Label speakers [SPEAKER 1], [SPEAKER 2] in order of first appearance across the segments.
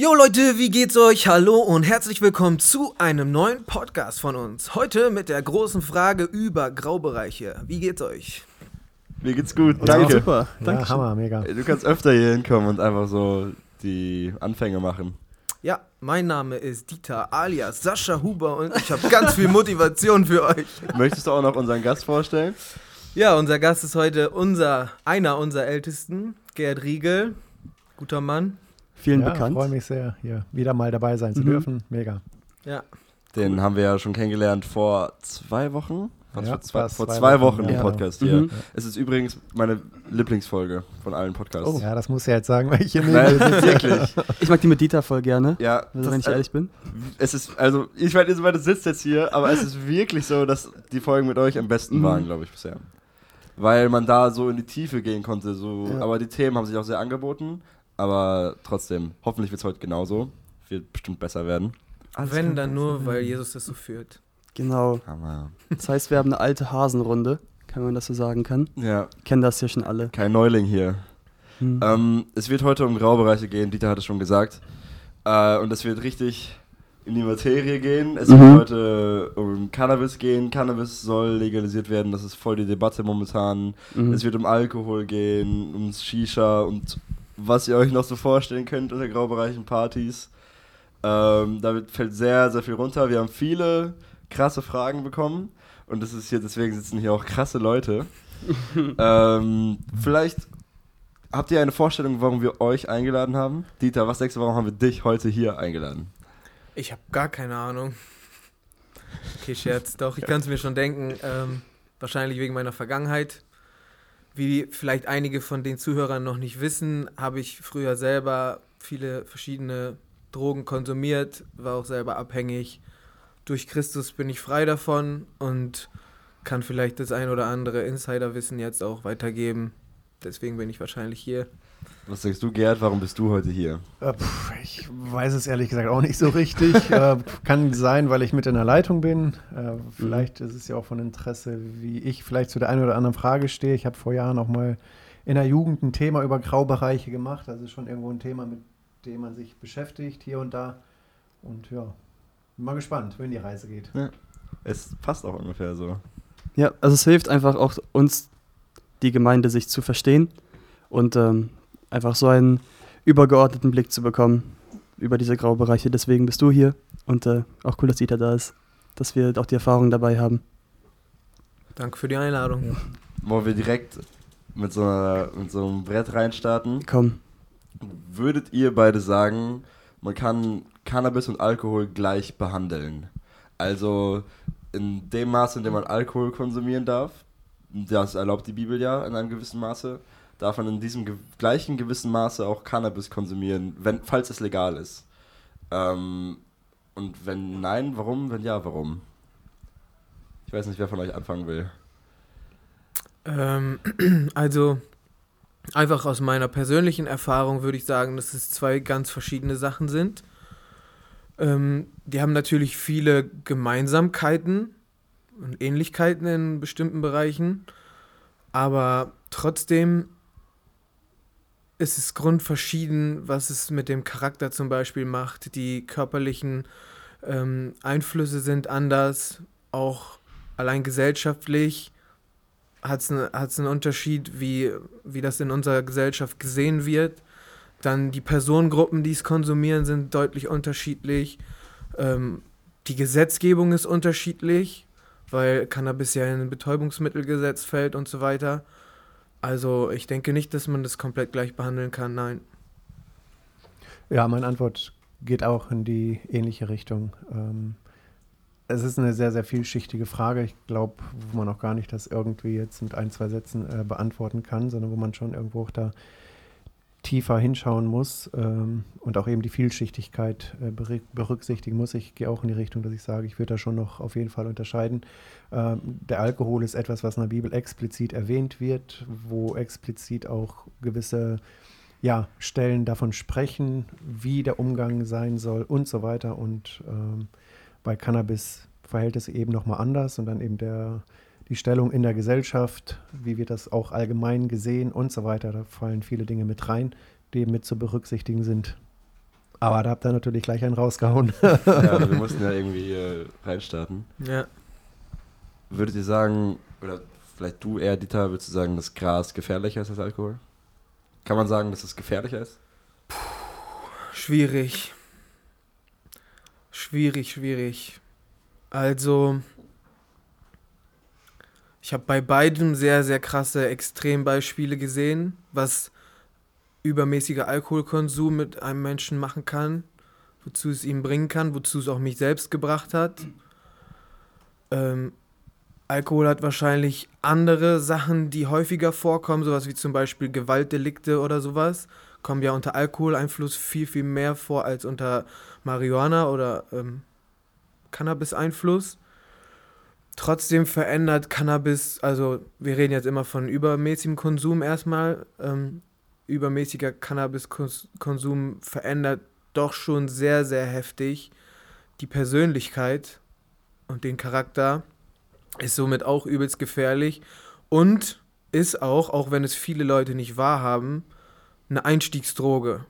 [SPEAKER 1] Jo Leute, wie geht's euch? Hallo und herzlich willkommen zu einem neuen Podcast von uns. Heute mit der großen Frage über Graubereiche. Wie geht's euch?
[SPEAKER 2] Mir geht's gut,
[SPEAKER 3] Ja,
[SPEAKER 2] danke.
[SPEAKER 3] super.
[SPEAKER 4] Ja,
[SPEAKER 3] Danke.
[SPEAKER 4] Hammer, mega.
[SPEAKER 2] Du kannst öfter hier hinkommen und einfach so die Anfänge machen.
[SPEAKER 1] Ja, mein Name ist Dieter alias Sascha Huber und ich habe ganz viel Motivation für euch.
[SPEAKER 2] Möchtest du auch noch unseren Gast vorstellen?
[SPEAKER 1] Ja, unser Gast ist heute unser, einer unserer Ältesten, Gerd Riegel. Guter Mann.
[SPEAKER 3] Vielen
[SPEAKER 4] ja,
[SPEAKER 3] bekannt.
[SPEAKER 4] freue mich sehr, hier wieder mal dabei sein zu
[SPEAKER 3] Mhm.
[SPEAKER 4] dürfen. Mega.
[SPEAKER 1] Ja,
[SPEAKER 2] Den haben wir ja schon kennengelernt vor zwei Wochen. Was
[SPEAKER 4] Ja,
[SPEAKER 2] vor zwei, vor
[SPEAKER 4] zwei
[SPEAKER 2] zwei
[SPEAKER 4] Wochen,
[SPEAKER 2] Wochen
[SPEAKER 4] ja,
[SPEAKER 2] im
[SPEAKER 4] genau.
[SPEAKER 2] Podcast hier.
[SPEAKER 3] Mhm.
[SPEAKER 2] Es ist übrigens meine Lieblingsfolge von allen Podcasts.
[SPEAKER 3] Oh.
[SPEAKER 4] Ja, das muss ich jetzt sagen, weil ich hier
[SPEAKER 2] Nein, wirklich.
[SPEAKER 3] Ich mag die mit Dieter voll gerne,
[SPEAKER 2] Ja,
[SPEAKER 3] also,
[SPEAKER 2] das,
[SPEAKER 3] wenn ich ehrlich bin.
[SPEAKER 2] es ist, also, ich meine, ihr sitzt jetzt hier, aber es ist wirklich so, dass die Folgen mit euch am besten
[SPEAKER 3] Mhm.
[SPEAKER 2] waren, glaube ich, bisher. Weil man da so in die Tiefe gehen konnte, so,
[SPEAKER 4] Ja.
[SPEAKER 2] aber die Themen haben sich auch sehr angeboten, aber trotzdem, hoffentlich wird es heute genauso. Wird bestimmt besser werden.
[SPEAKER 1] wenn dann nur, weil Jesus das so führt.
[SPEAKER 3] Genau.
[SPEAKER 2] Hammer.
[SPEAKER 3] Das heißt, wir haben eine alte Hasenrunde, kann man das so sagen kann.
[SPEAKER 2] Ja,
[SPEAKER 3] Kennen das ja schon alle.
[SPEAKER 2] kein Neuling hier.
[SPEAKER 3] Hm.
[SPEAKER 2] Ähm, es wird heute um Graubereiche gehen, Dieter hat es schon gesagt. Äh, und es wird richtig in die Materie gehen. Es
[SPEAKER 3] Mhm.
[SPEAKER 2] wird heute um Cannabis gehen. Cannabis soll legalisiert werden, das ist voll die Debatte momentan.
[SPEAKER 3] Mhm.
[SPEAKER 2] Es wird um Alkohol gehen, ums Shisha und was ihr euch noch so vorstellen könnt unter Graubereichen Partys. Ähm, damit fällt sehr, sehr viel runter. Wir haben viele krasse Fragen bekommen und das ist hier, deswegen sitzen hier auch krasse Leute. ähm, vielleicht habt ihr eine Vorstellung, warum wir euch eingeladen haben? Dieter, was denkst du, warum haben wir dich heute hier eingeladen?
[SPEAKER 1] Ich habe gar keine Ahnung. Okay, Scherz. Doch, ich kann es mir schon denken. Ähm, wahrscheinlich wegen meiner Vergangenheit. Wie vielleicht einige von den Zuhörern noch nicht wissen, habe ich früher selber viele verschiedene Drogen konsumiert, war auch selber abhängig. Durch Christus bin ich frei davon und kann vielleicht das ein oder andere Insiderwissen jetzt auch weitergeben. Deswegen bin ich wahrscheinlich hier.
[SPEAKER 2] Was denkst du, Gerd, warum bist du heute hier?
[SPEAKER 4] Äh, ich weiß es ehrlich gesagt auch nicht so richtig. äh, kann sein, weil ich mit in der Leitung bin. Äh, vielleicht ist es ja auch von Interesse, wie ich vielleicht zu der einen oder anderen Frage stehe. Ich habe vor Jahren auch mal in der Jugend ein Thema über Graubereiche gemacht. Also schon irgendwo ein Thema, mit dem man sich beschäftigt hier und da. Und ja, bin mal gespannt, wohin die Reise geht.
[SPEAKER 2] Es passt auch ungefähr so.
[SPEAKER 3] Ja, also es hilft einfach auch uns, die Gemeinde, sich zu verstehen und ähm, einfach so einen übergeordneten Blick zu bekommen über diese Graubereiche. Deswegen bist du hier und äh, auch cool, dass Dieter da ist, dass wir auch die Erfahrung dabei haben.
[SPEAKER 1] Danke für die Einladung.
[SPEAKER 2] Wollen wir direkt mit so, einer, mit so einem Brett reinstarten?
[SPEAKER 3] Komm.
[SPEAKER 2] Würdet ihr beide sagen, man kann Cannabis und Alkohol gleich behandeln? Also in dem Maße, in dem man Alkohol konsumieren darf, das erlaubt die Bibel ja in einem gewissen Maße, darf man in diesem ge gleichen gewissen Maße auch Cannabis konsumieren, wenn, falls es legal ist. Ähm, und wenn nein, warum? Wenn ja, warum? Ich weiß nicht, wer von euch anfangen will.
[SPEAKER 1] Ähm, also, einfach aus meiner persönlichen Erfahrung würde ich sagen, dass es zwei ganz verschiedene Sachen sind. Ähm, die haben natürlich viele Gemeinsamkeiten und Ähnlichkeiten in bestimmten Bereichen, aber trotzdem ist es grundverschieden, was es mit dem Charakter zum Beispiel macht. Die körperlichen ähm, Einflüsse sind anders, auch allein gesellschaftlich hat es einen Unterschied, wie, wie das in unserer Gesellschaft gesehen wird. Dann die Personengruppen, die es konsumieren, sind deutlich unterschiedlich. Ähm, die Gesetzgebung ist unterschiedlich, weil Cannabis ja in ein Betäubungsmittelgesetz fällt und so weiter. Also ich denke nicht, dass man das komplett gleich behandeln kann, nein.
[SPEAKER 4] Ja, meine Antwort geht auch in die ähnliche Richtung. Ähm, es ist eine sehr, sehr vielschichtige Frage. Ich glaube, wo man auch gar nicht das irgendwie jetzt mit ein, zwei Sätzen äh, beantworten kann, sondern wo man schon irgendwo auch da tiefer hinschauen muss ähm, und auch eben die Vielschichtigkeit äh, berü- berücksichtigen muss. Ich gehe auch in die Richtung, dass ich sage, ich würde da schon noch auf jeden Fall unterscheiden. Ähm, der Alkohol ist etwas, was in der Bibel explizit erwähnt wird, wo explizit auch gewisse ja, Stellen davon sprechen, wie der Umgang sein soll und so weiter. Und ähm, bei Cannabis verhält es eben nochmal anders und dann eben der, die Stellung in der Gesellschaft, wie wird das auch allgemein gesehen und so weiter. Da fallen viele Dinge mit rein, die eben mit zu berücksichtigen sind. Aber da habt ihr natürlich gleich einen rausgehauen.
[SPEAKER 2] ja, wir mussten ja irgendwie äh, reinstarten.
[SPEAKER 1] Ja.
[SPEAKER 2] Würdet ihr sagen, oder vielleicht du eher, Dieter, würdest du sagen, dass Gras gefährlicher ist als Alkohol? Kann man sagen, dass es gefährlicher ist?
[SPEAKER 1] Schwierig. Schwierig, schwierig. Also, ich habe bei beidem sehr, sehr krasse Extrembeispiele gesehen, was übermäßiger Alkoholkonsum mit einem Menschen machen kann, wozu es ihn bringen kann, wozu es auch mich selbst gebracht hat. Ähm, Alkohol hat wahrscheinlich andere Sachen, die häufiger vorkommen, sowas wie zum Beispiel Gewaltdelikte oder sowas, kommen ja unter Alkoholeinfluss viel, viel mehr vor als unter Marihuana oder ähm, Cannabis-Einfluss. Trotzdem verändert Cannabis, also wir reden jetzt immer von übermäßigem Konsum erstmal, ähm, übermäßiger Cannabiskonsum verändert doch schon sehr, sehr heftig die Persönlichkeit und den Charakter, ist somit auch übelst gefährlich und ist auch, auch wenn es viele Leute nicht wahrhaben, eine Einstiegsdroge.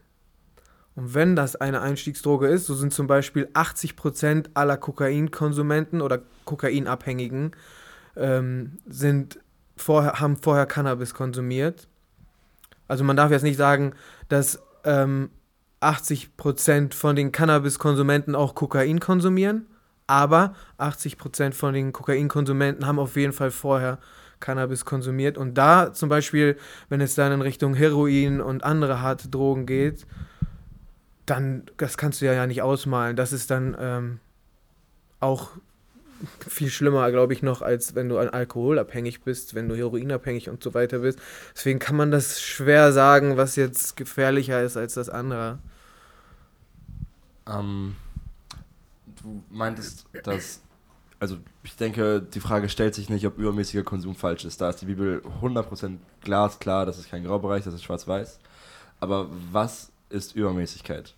[SPEAKER 1] Und wenn das eine Einstiegsdroge ist, so sind zum Beispiel 80% aller Kokainkonsumenten oder Kokainabhängigen ähm, sind vorher, haben vorher Cannabis konsumiert. Also man darf jetzt nicht sagen, dass ähm, 80% von den Cannabiskonsumenten auch Kokain konsumieren, aber 80% von den Kokainkonsumenten haben auf jeden Fall vorher Cannabis konsumiert. Und da zum Beispiel, wenn es dann in Richtung Heroin und andere harte Drogen geht, dann, das kannst du ja, nicht ausmalen. Das ist dann ähm, auch viel schlimmer, glaube ich, noch, als wenn du an Alkohol bist, wenn du heroinabhängig und so weiter bist. Deswegen kann man das schwer sagen, was jetzt gefährlicher ist als das andere.
[SPEAKER 2] Ähm, du meintest, dass, also ich denke, die Frage stellt sich nicht, ob übermäßiger Konsum falsch ist. Da ist die Bibel 100% glasklar, das ist kein Graubereich, das ist schwarz-weiß. Aber was ist Übermäßigkeit?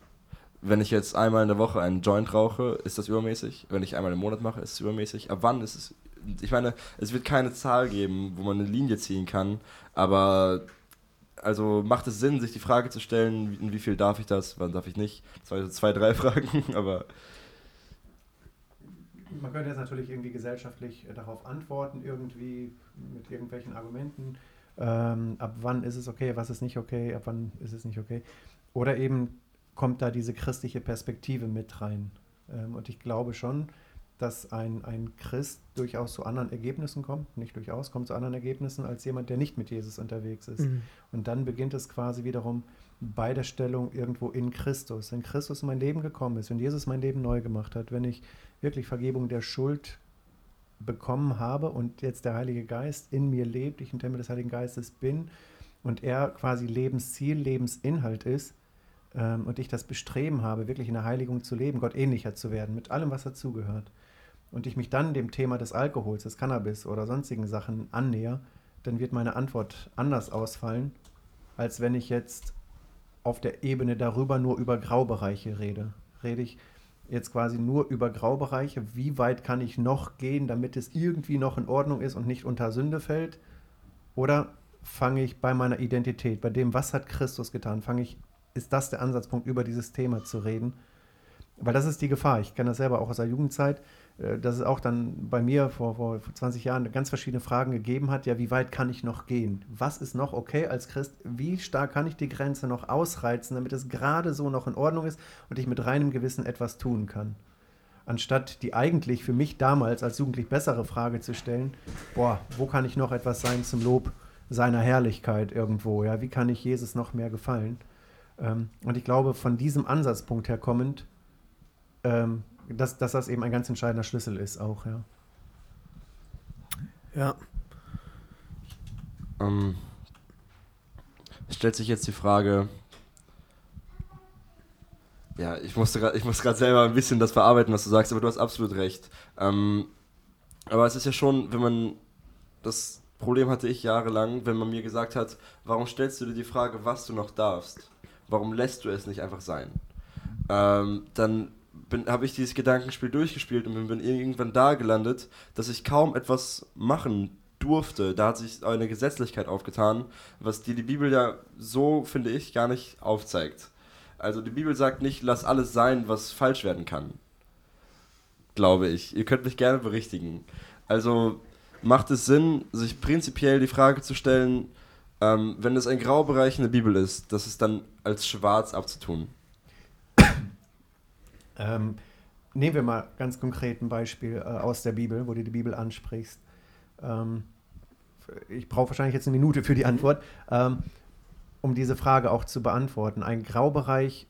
[SPEAKER 2] Wenn ich jetzt einmal in der Woche einen Joint rauche, ist das übermäßig. Wenn ich einmal im Monat mache, ist es übermäßig. Ab wann ist es. Ich meine, es wird keine Zahl geben, wo man eine Linie ziehen kann, aber also macht es Sinn, sich die Frage zu stellen, in wie viel darf ich das, wann darf ich nicht? Das waren so zwei, drei Fragen, aber.
[SPEAKER 4] Man könnte jetzt natürlich irgendwie gesellschaftlich äh, darauf antworten, irgendwie mit irgendwelchen Argumenten. Ähm, ab wann ist es okay, was ist nicht okay, ab wann ist es nicht okay. Oder eben kommt da diese christliche Perspektive mit rein. Ähm, und ich glaube schon, dass ein, ein Christ durchaus zu anderen Ergebnissen kommt, nicht durchaus, kommt zu anderen Ergebnissen als jemand, der nicht mit Jesus unterwegs ist.
[SPEAKER 1] Mhm.
[SPEAKER 4] Und dann beginnt es quasi wiederum bei der Stellung irgendwo in Christus. Wenn Christus in mein Leben gekommen ist, wenn Jesus mein Leben neu gemacht hat, wenn ich wirklich Vergebung der Schuld bekommen habe und jetzt der Heilige Geist in mir lebt, ich ein Tempel des Heiligen Geistes bin und er quasi Lebensziel, Lebensinhalt ist ähm, und ich das Bestreben habe, wirklich in der Heiligung zu leben, Gott ähnlicher zu werden, mit allem, was dazugehört, und ich mich dann dem Thema des Alkohols, des Cannabis oder sonstigen Sachen annäher, dann wird meine Antwort anders ausfallen, als wenn ich jetzt auf der Ebene darüber nur über Graubereiche rede. Rede ich jetzt quasi nur über Graubereiche, wie weit kann ich noch gehen, damit es irgendwie noch in Ordnung ist und nicht unter Sünde fällt? Oder fange ich bei meiner Identität, bei dem, was hat Christus getan, fange ich, ist das der Ansatzpunkt, über dieses Thema zu reden? Weil das ist die Gefahr. Ich kenne das selber auch aus der Jugendzeit. Äh, dass es auch dann bei mir vor, vor 20 Jahren ganz verschiedene Fragen gegeben hat. Ja, wie weit kann ich noch gehen? Was ist noch okay als Christ? Wie stark kann ich die Grenze noch ausreizen, damit es gerade so noch in Ordnung ist und ich mit reinem Gewissen etwas tun kann? Anstatt die eigentlich für mich damals als Jugendlich bessere Frage zu stellen, boah, wo kann ich noch etwas sein zum Lob seiner Herrlichkeit irgendwo? Ja, wie kann ich Jesus noch mehr gefallen? Ähm, und ich glaube, von diesem Ansatzpunkt her kommend, ähm, dass, dass das eben ein ganz entscheidender Schlüssel ist auch, ja.
[SPEAKER 1] Ja.
[SPEAKER 2] Ähm, stellt sich jetzt die Frage, ja, ich musste grad, ich muss gerade selber ein bisschen das verarbeiten, was du sagst, aber du hast absolut recht. Ähm, aber es ist ja schon, wenn man das Problem hatte ich jahrelang, wenn man mir gesagt hat, warum stellst du dir die Frage, was du noch darfst? Warum lässt du es nicht einfach sein? Ähm, dann habe ich dieses Gedankenspiel durchgespielt und bin irgendwann da gelandet, dass ich kaum etwas machen durfte. Da hat sich eine Gesetzlichkeit aufgetan, was dir die Bibel ja so, finde ich, gar nicht aufzeigt. Also die Bibel sagt nicht, lass alles sein, was falsch werden kann. Glaube ich. Ihr könnt mich gerne berichtigen. Also macht es Sinn, sich prinzipiell die Frage zu stellen, ähm, wenn es ein Graubereich in der Bibel ist, das ist dann als schwarz abzutun.
[SPEAKER 4] Ähm, nehmen wir mal ganz konkret ein Beispiel äh, aus der Bibel, wo du die Bibel ansprichst. Ähm, ich brauche wahrscheinlich jetzt eine Minute für die Antwort, ähm, um diese Frage auch zu beantworten. Ein Graubereich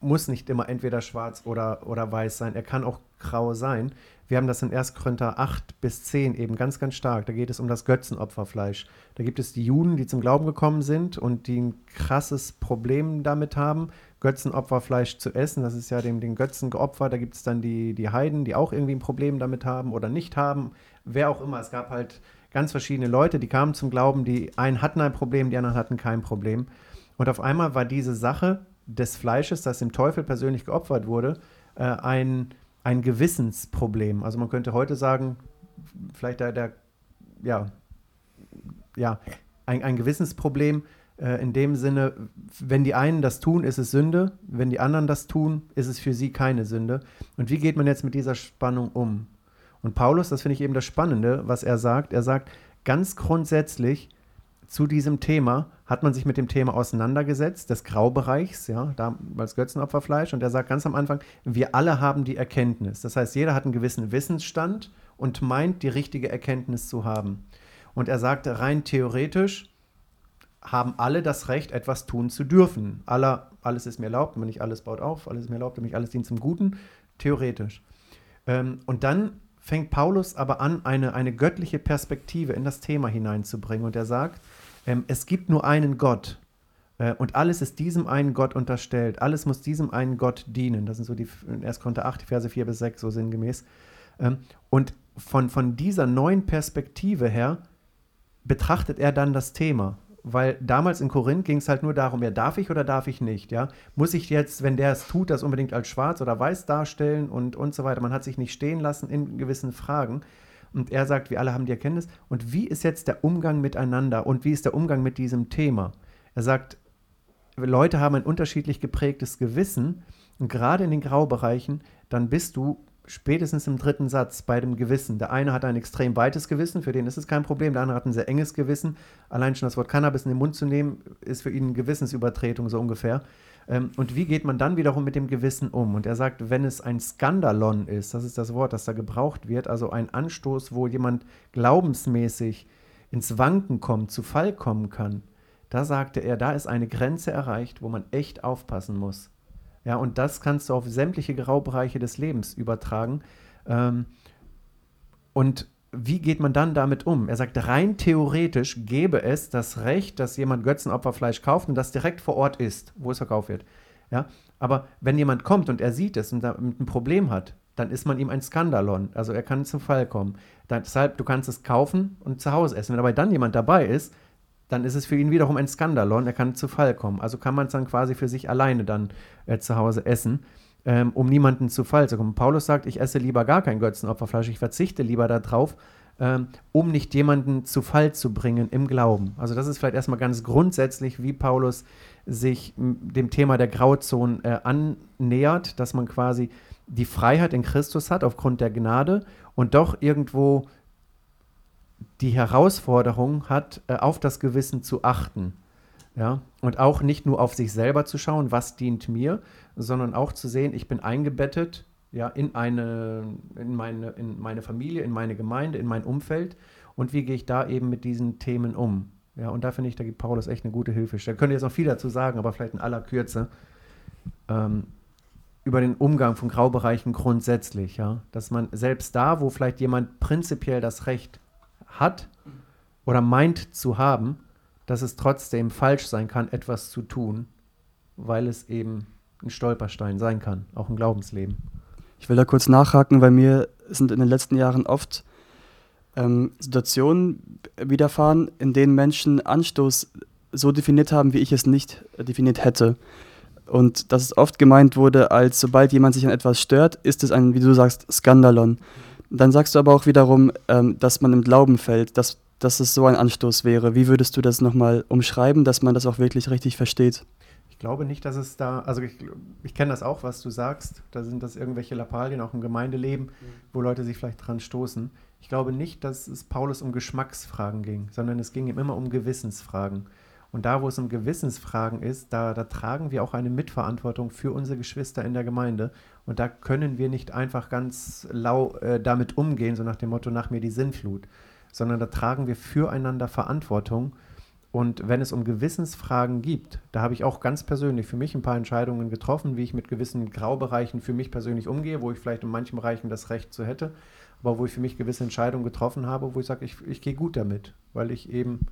[SPEAKER 4] muss nicht immer entweder schwarz oder, oder weiß sein. Er kann auch grau sein. Wir haben das in 1. Korinther 8 bis 10 eben ganz, ganz stark. Da geht es um das Götzenopferfleisch. Da gibt es die Juden, die zum Glauben gekommen sind und die ein krasses Problem damit haben, Götzenopferfleisch zu essen. Das ist ja dem den Götzen geopfert. Da gibt es dann die, die Heiden, die auch irgendwie ein Problem damit haben oder nicht haben. Wer auch immer. Es gab halt ganz verschiedene Leute, die kamen zum Glauben. Die einen hatten ein Problem, die anderen hatten kein Problem. Und auf einmal war diese Sache des Fleisches, das dem Teufel persönlich geopfert wurde, äh, ein, ein Gewissensproblem. Also man könnte heute sagen, vielleicht der, der ja, ja, ein, ein Gewissensproblem äh, in dem Sinne, wenn die einen das tun, ist es Sünde, wenn die anderen das tun, ist es für sie keine Sünde. Und wie geht man jetzt mit dieser Spannung um? Und Paulus, das finde ich eben das Spannende, was er sagt, er sagt, ganz grundsätzlich zu diesem Thema hat man sich mit dem Thema auseinandergesetzt, des Graubereichs, ja, damals Götzenopferfleisch. Und er sagt ganz am Anfang, wir alle haben die Erkenntnis. Das heißt, jeder hat einen gewissen Wissensstand und meint, die richtige Erkenntnis zu haben. Und er sagte, rein theoretisch haben alle das Recht, etwas tun zu dürfen. Aller, alles ist mir erlaubt, wenn nicht alles baut auf, alles ist mir erlaubt, wenn nicht alles dient zum Guten, theoretisch. Ähm, und dann fängt Paulus aber an, eine, eine göttliche Perspektive in das Thema hineinzubringen. Und er sagt, ähm, es gibt nur einen Gott. Äh, und alles ist diesem einen Gott unterstellt. Alles muss diesem einen Gott dienen. Das sind so die 1. Korinther 8, Verse 4 bis 6, so sinngemäß. Ähm, und von, von dieser neuen Perspektive her betrachtet er dann das Thema. Weil damals in Korinth ging es halt nur darum, ja, darf ich oder darf ich nicht, ja? Muss ich jetzt, wenn der es tut, das unbedingt als schwarz oder weiß darstellen und, und so weiter. Man hat sich nicht stehen lassen in gewissen Fragen. Und er sagt, wir alle haben die Erkenntnis. Und wie ist jetzt der Umgang miteinander und wie ist der Umgang mit diesem Thema? Er sagt, Leute haben ein unterschiedlich geprägtes Gewissen und gerade in den Graubereichen, dann bist du spätestens im dritten Satz bei dem Gewissen. Der eine hat ein extrem weites Gewissen, für den ist es kein Problem, der andere hat ein sehr enges Gewissen. Allein schon das Wort Cannabis in den Mund zu nehmen, ist für ihn eine Gewissensübertretung so ungefähr. Ähm, und wie geht man dann wiederum mit dem Gewissen um? Und er sagt, wenn es ein Skandalon ist, das ist das Wort, das da gebraucht wird, also ein Anstoß, wo jemand glaubensmäßig ins Wanken kommt, zu Fall kommen kann, da sagte er, da ist eine Grenze erreicht, wo man echt aufpassen muss. Ja, und das kannst du auf sämtliche Graubereiche des Lebens übertragen. Ähm, und wie geht man dann damit um? Er sagt, rein theoretisch gäbe es das Recht, dass jemand Götzenopferfleisch kauft und das direkt vor Ort ist, wo es verkauft wird. Ja? Aber wenn jemand kommt und er sieht es und damit ein Problem hat, dann ist man ihm ein Skandalon. Also er kann zum Fall kommen. Deshalb, du kannst es kaufen und zu Hause essen. Wenn aber dann jemand dabei ist, dann ist es für ihn wiederum ein Skandalon. Er kann zu Fall kommen. Also kann man es dann quasi für sich alleine dann äh, zu Hause essen ähm, um niemanden zu Fall zu kommen. Paulus sagt, ich esse lieber gar kein Götzenopferfleisch, ich verzichte lieber darauf, ähm, um nicht jemanden zu Fall zu bringen im Glauben. Also das ist vielleicht erstmal ganz grundsätzlich, wie Paulus sich dem Thema der Grauzonen äh, annähert, dass man quasi die Freiheit in Christus hat aufgrund der Gnade und doch irgendwo die Herausforderung hat, äh, auf das Gewissen zu achten. Ja, und auch nicht nur auf sich selber zu schauen, was dient mir, sondern auch zu sehen, ich bin eingebettet ja, in, eine, in, meine, in meine Familie, in meine Gemeinde, in mein Umfeld und wie gehe ich da eben mit diesen Themen um. Ja, und da finde ich, da gibt Paulus echt eine gute Hilfe. Da könnte jetzt noch viel dazu sagen, aber vielleicht in aller Kürze. Ähm, über den Umgang von Graubereichen grundsätzlich, ja, dass man selbst da, wo vielleicht jemand prinzipiell das Recht hat oder meint zu haben, dass es trotzdem falsch sein kann, etwas zu tun, weil es eben ein Stolperstein sein kann, auch im Glaubensleben.
[SPEAKER 3] Ich will da kurz nachhaken, weil mir sind in den letzten Jahren oft ähm, Situationen widerfahren, in denen Menschen Anstoß so definiert haben, wie ich es nicht definiert hätte. Und dass es oft gemeint wurde, als sobald jemand sich an etwas stört, ist es ein, wie du sagst, Skandalon. Dann sagst du aber auch wiederum, ähm, dass man im Glauben fällt, dass, dass es so ein Anstoß wäre. Wie würdest du das nochmal umschreiben, dass man das auch wirklich richtig versteht?
[SPEAKER 4] Glaube nicht, dass es da, also ich, ich kenne das auch, was du sagst. Da sind das irgendwelche Lappalien auch im Gemeindeleben, wo Leute sich vielleicht dran stoßen. Ich glaube nicht, dass es Paulus um Geschmacksfragen ging, sondern es ging ihm immer um Gewissensfragen. Und da, wo es um Gewissensfragen ist, da, da tragen wir auch eine Mitverantwortung für unsere Geschwister in der Gemeinde. Und da können wir nicht einfach ganz lau äh, damit umgehen, so nach dem Motto, nach mir die Sinnflut, sondern da tragen wir füreinander Verantwortung. Und wenn es um Gewissensfragen gibt, da habe ich auch ganz persönlich für mich ein paar Entscheidungen getroffen, wie ich mit gewissen Graubereichen für mich persönlich umgehe, wo ich vielleicht in manchen Bereichen das Recht zu hätte, aber wo ich für mich gewisse Entscheidungen getroffen habe, wo ich sage, ich, ich gehe gut damit, weil ich eben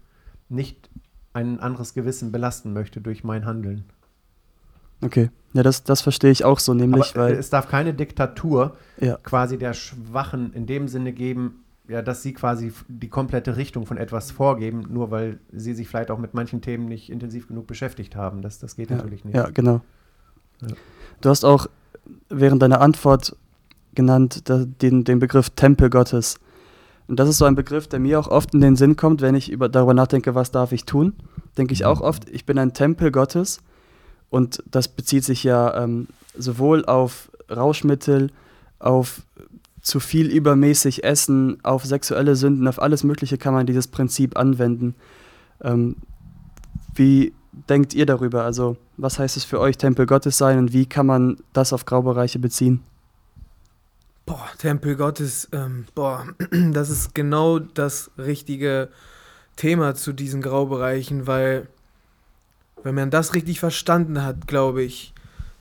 [SPEAKER 4] nicht ein anderes Gewissen belasten möchte durch mein Handeln.
[SPEAKER 3] Okay, ja, das, das verstehe ich auch so, nämlich,
[SPEAKER 4] Aber
[SPEAKER 3] weil.
[SPEAKER 4] es darf keine Diktatur
[SPEAKER 3] Ja.
[SPEAKER 4] quasi der Schwachen in dem Sinne geben, ja, dass sie quasi die komplette Richtung von etwas vorgeben, nur weil sie sich vielleicht auch mit manchen Themen nicht intensiv genug beschäftigt haben. Das, das geht
[SPEAKER 3] Ja,
[SPEAKER 4] natürlich nicht.
[SPEAKER 3] ja, genau.
[SPEAKER 4] Ja.
[SPEAKER 3] Du hast auch während deiner Antwort genannt da, den, den Begriff Tempel Gottes. Und das ist so ein Begriff, der mir auch oft in den Sinn kommt, wenn ich über, darüber nachdenke, was darf ich tun. Denke ich auch oft, ich bin ein Tempel Gottes. Und das bezieht sich ja ähm, sowohl auf Rauschmittel, auf zu viel übermäßig Essen, auf sexuelle Sünden, auf alles Mögliche kann man dieses Prinzip anwenden. Ähm, wie denkt ihr darüber? Also, was heißt es für euch, Tempel Gottes sein und wie kann man das auf Graubereiche beziehen?
[SPEAKER 1] Boah, Tempel Gottes, ähm, boah, das ist genau das richtige Thema zu diesen Graubereichen, weil wenn man das richtig verstanden hat, glaube ich,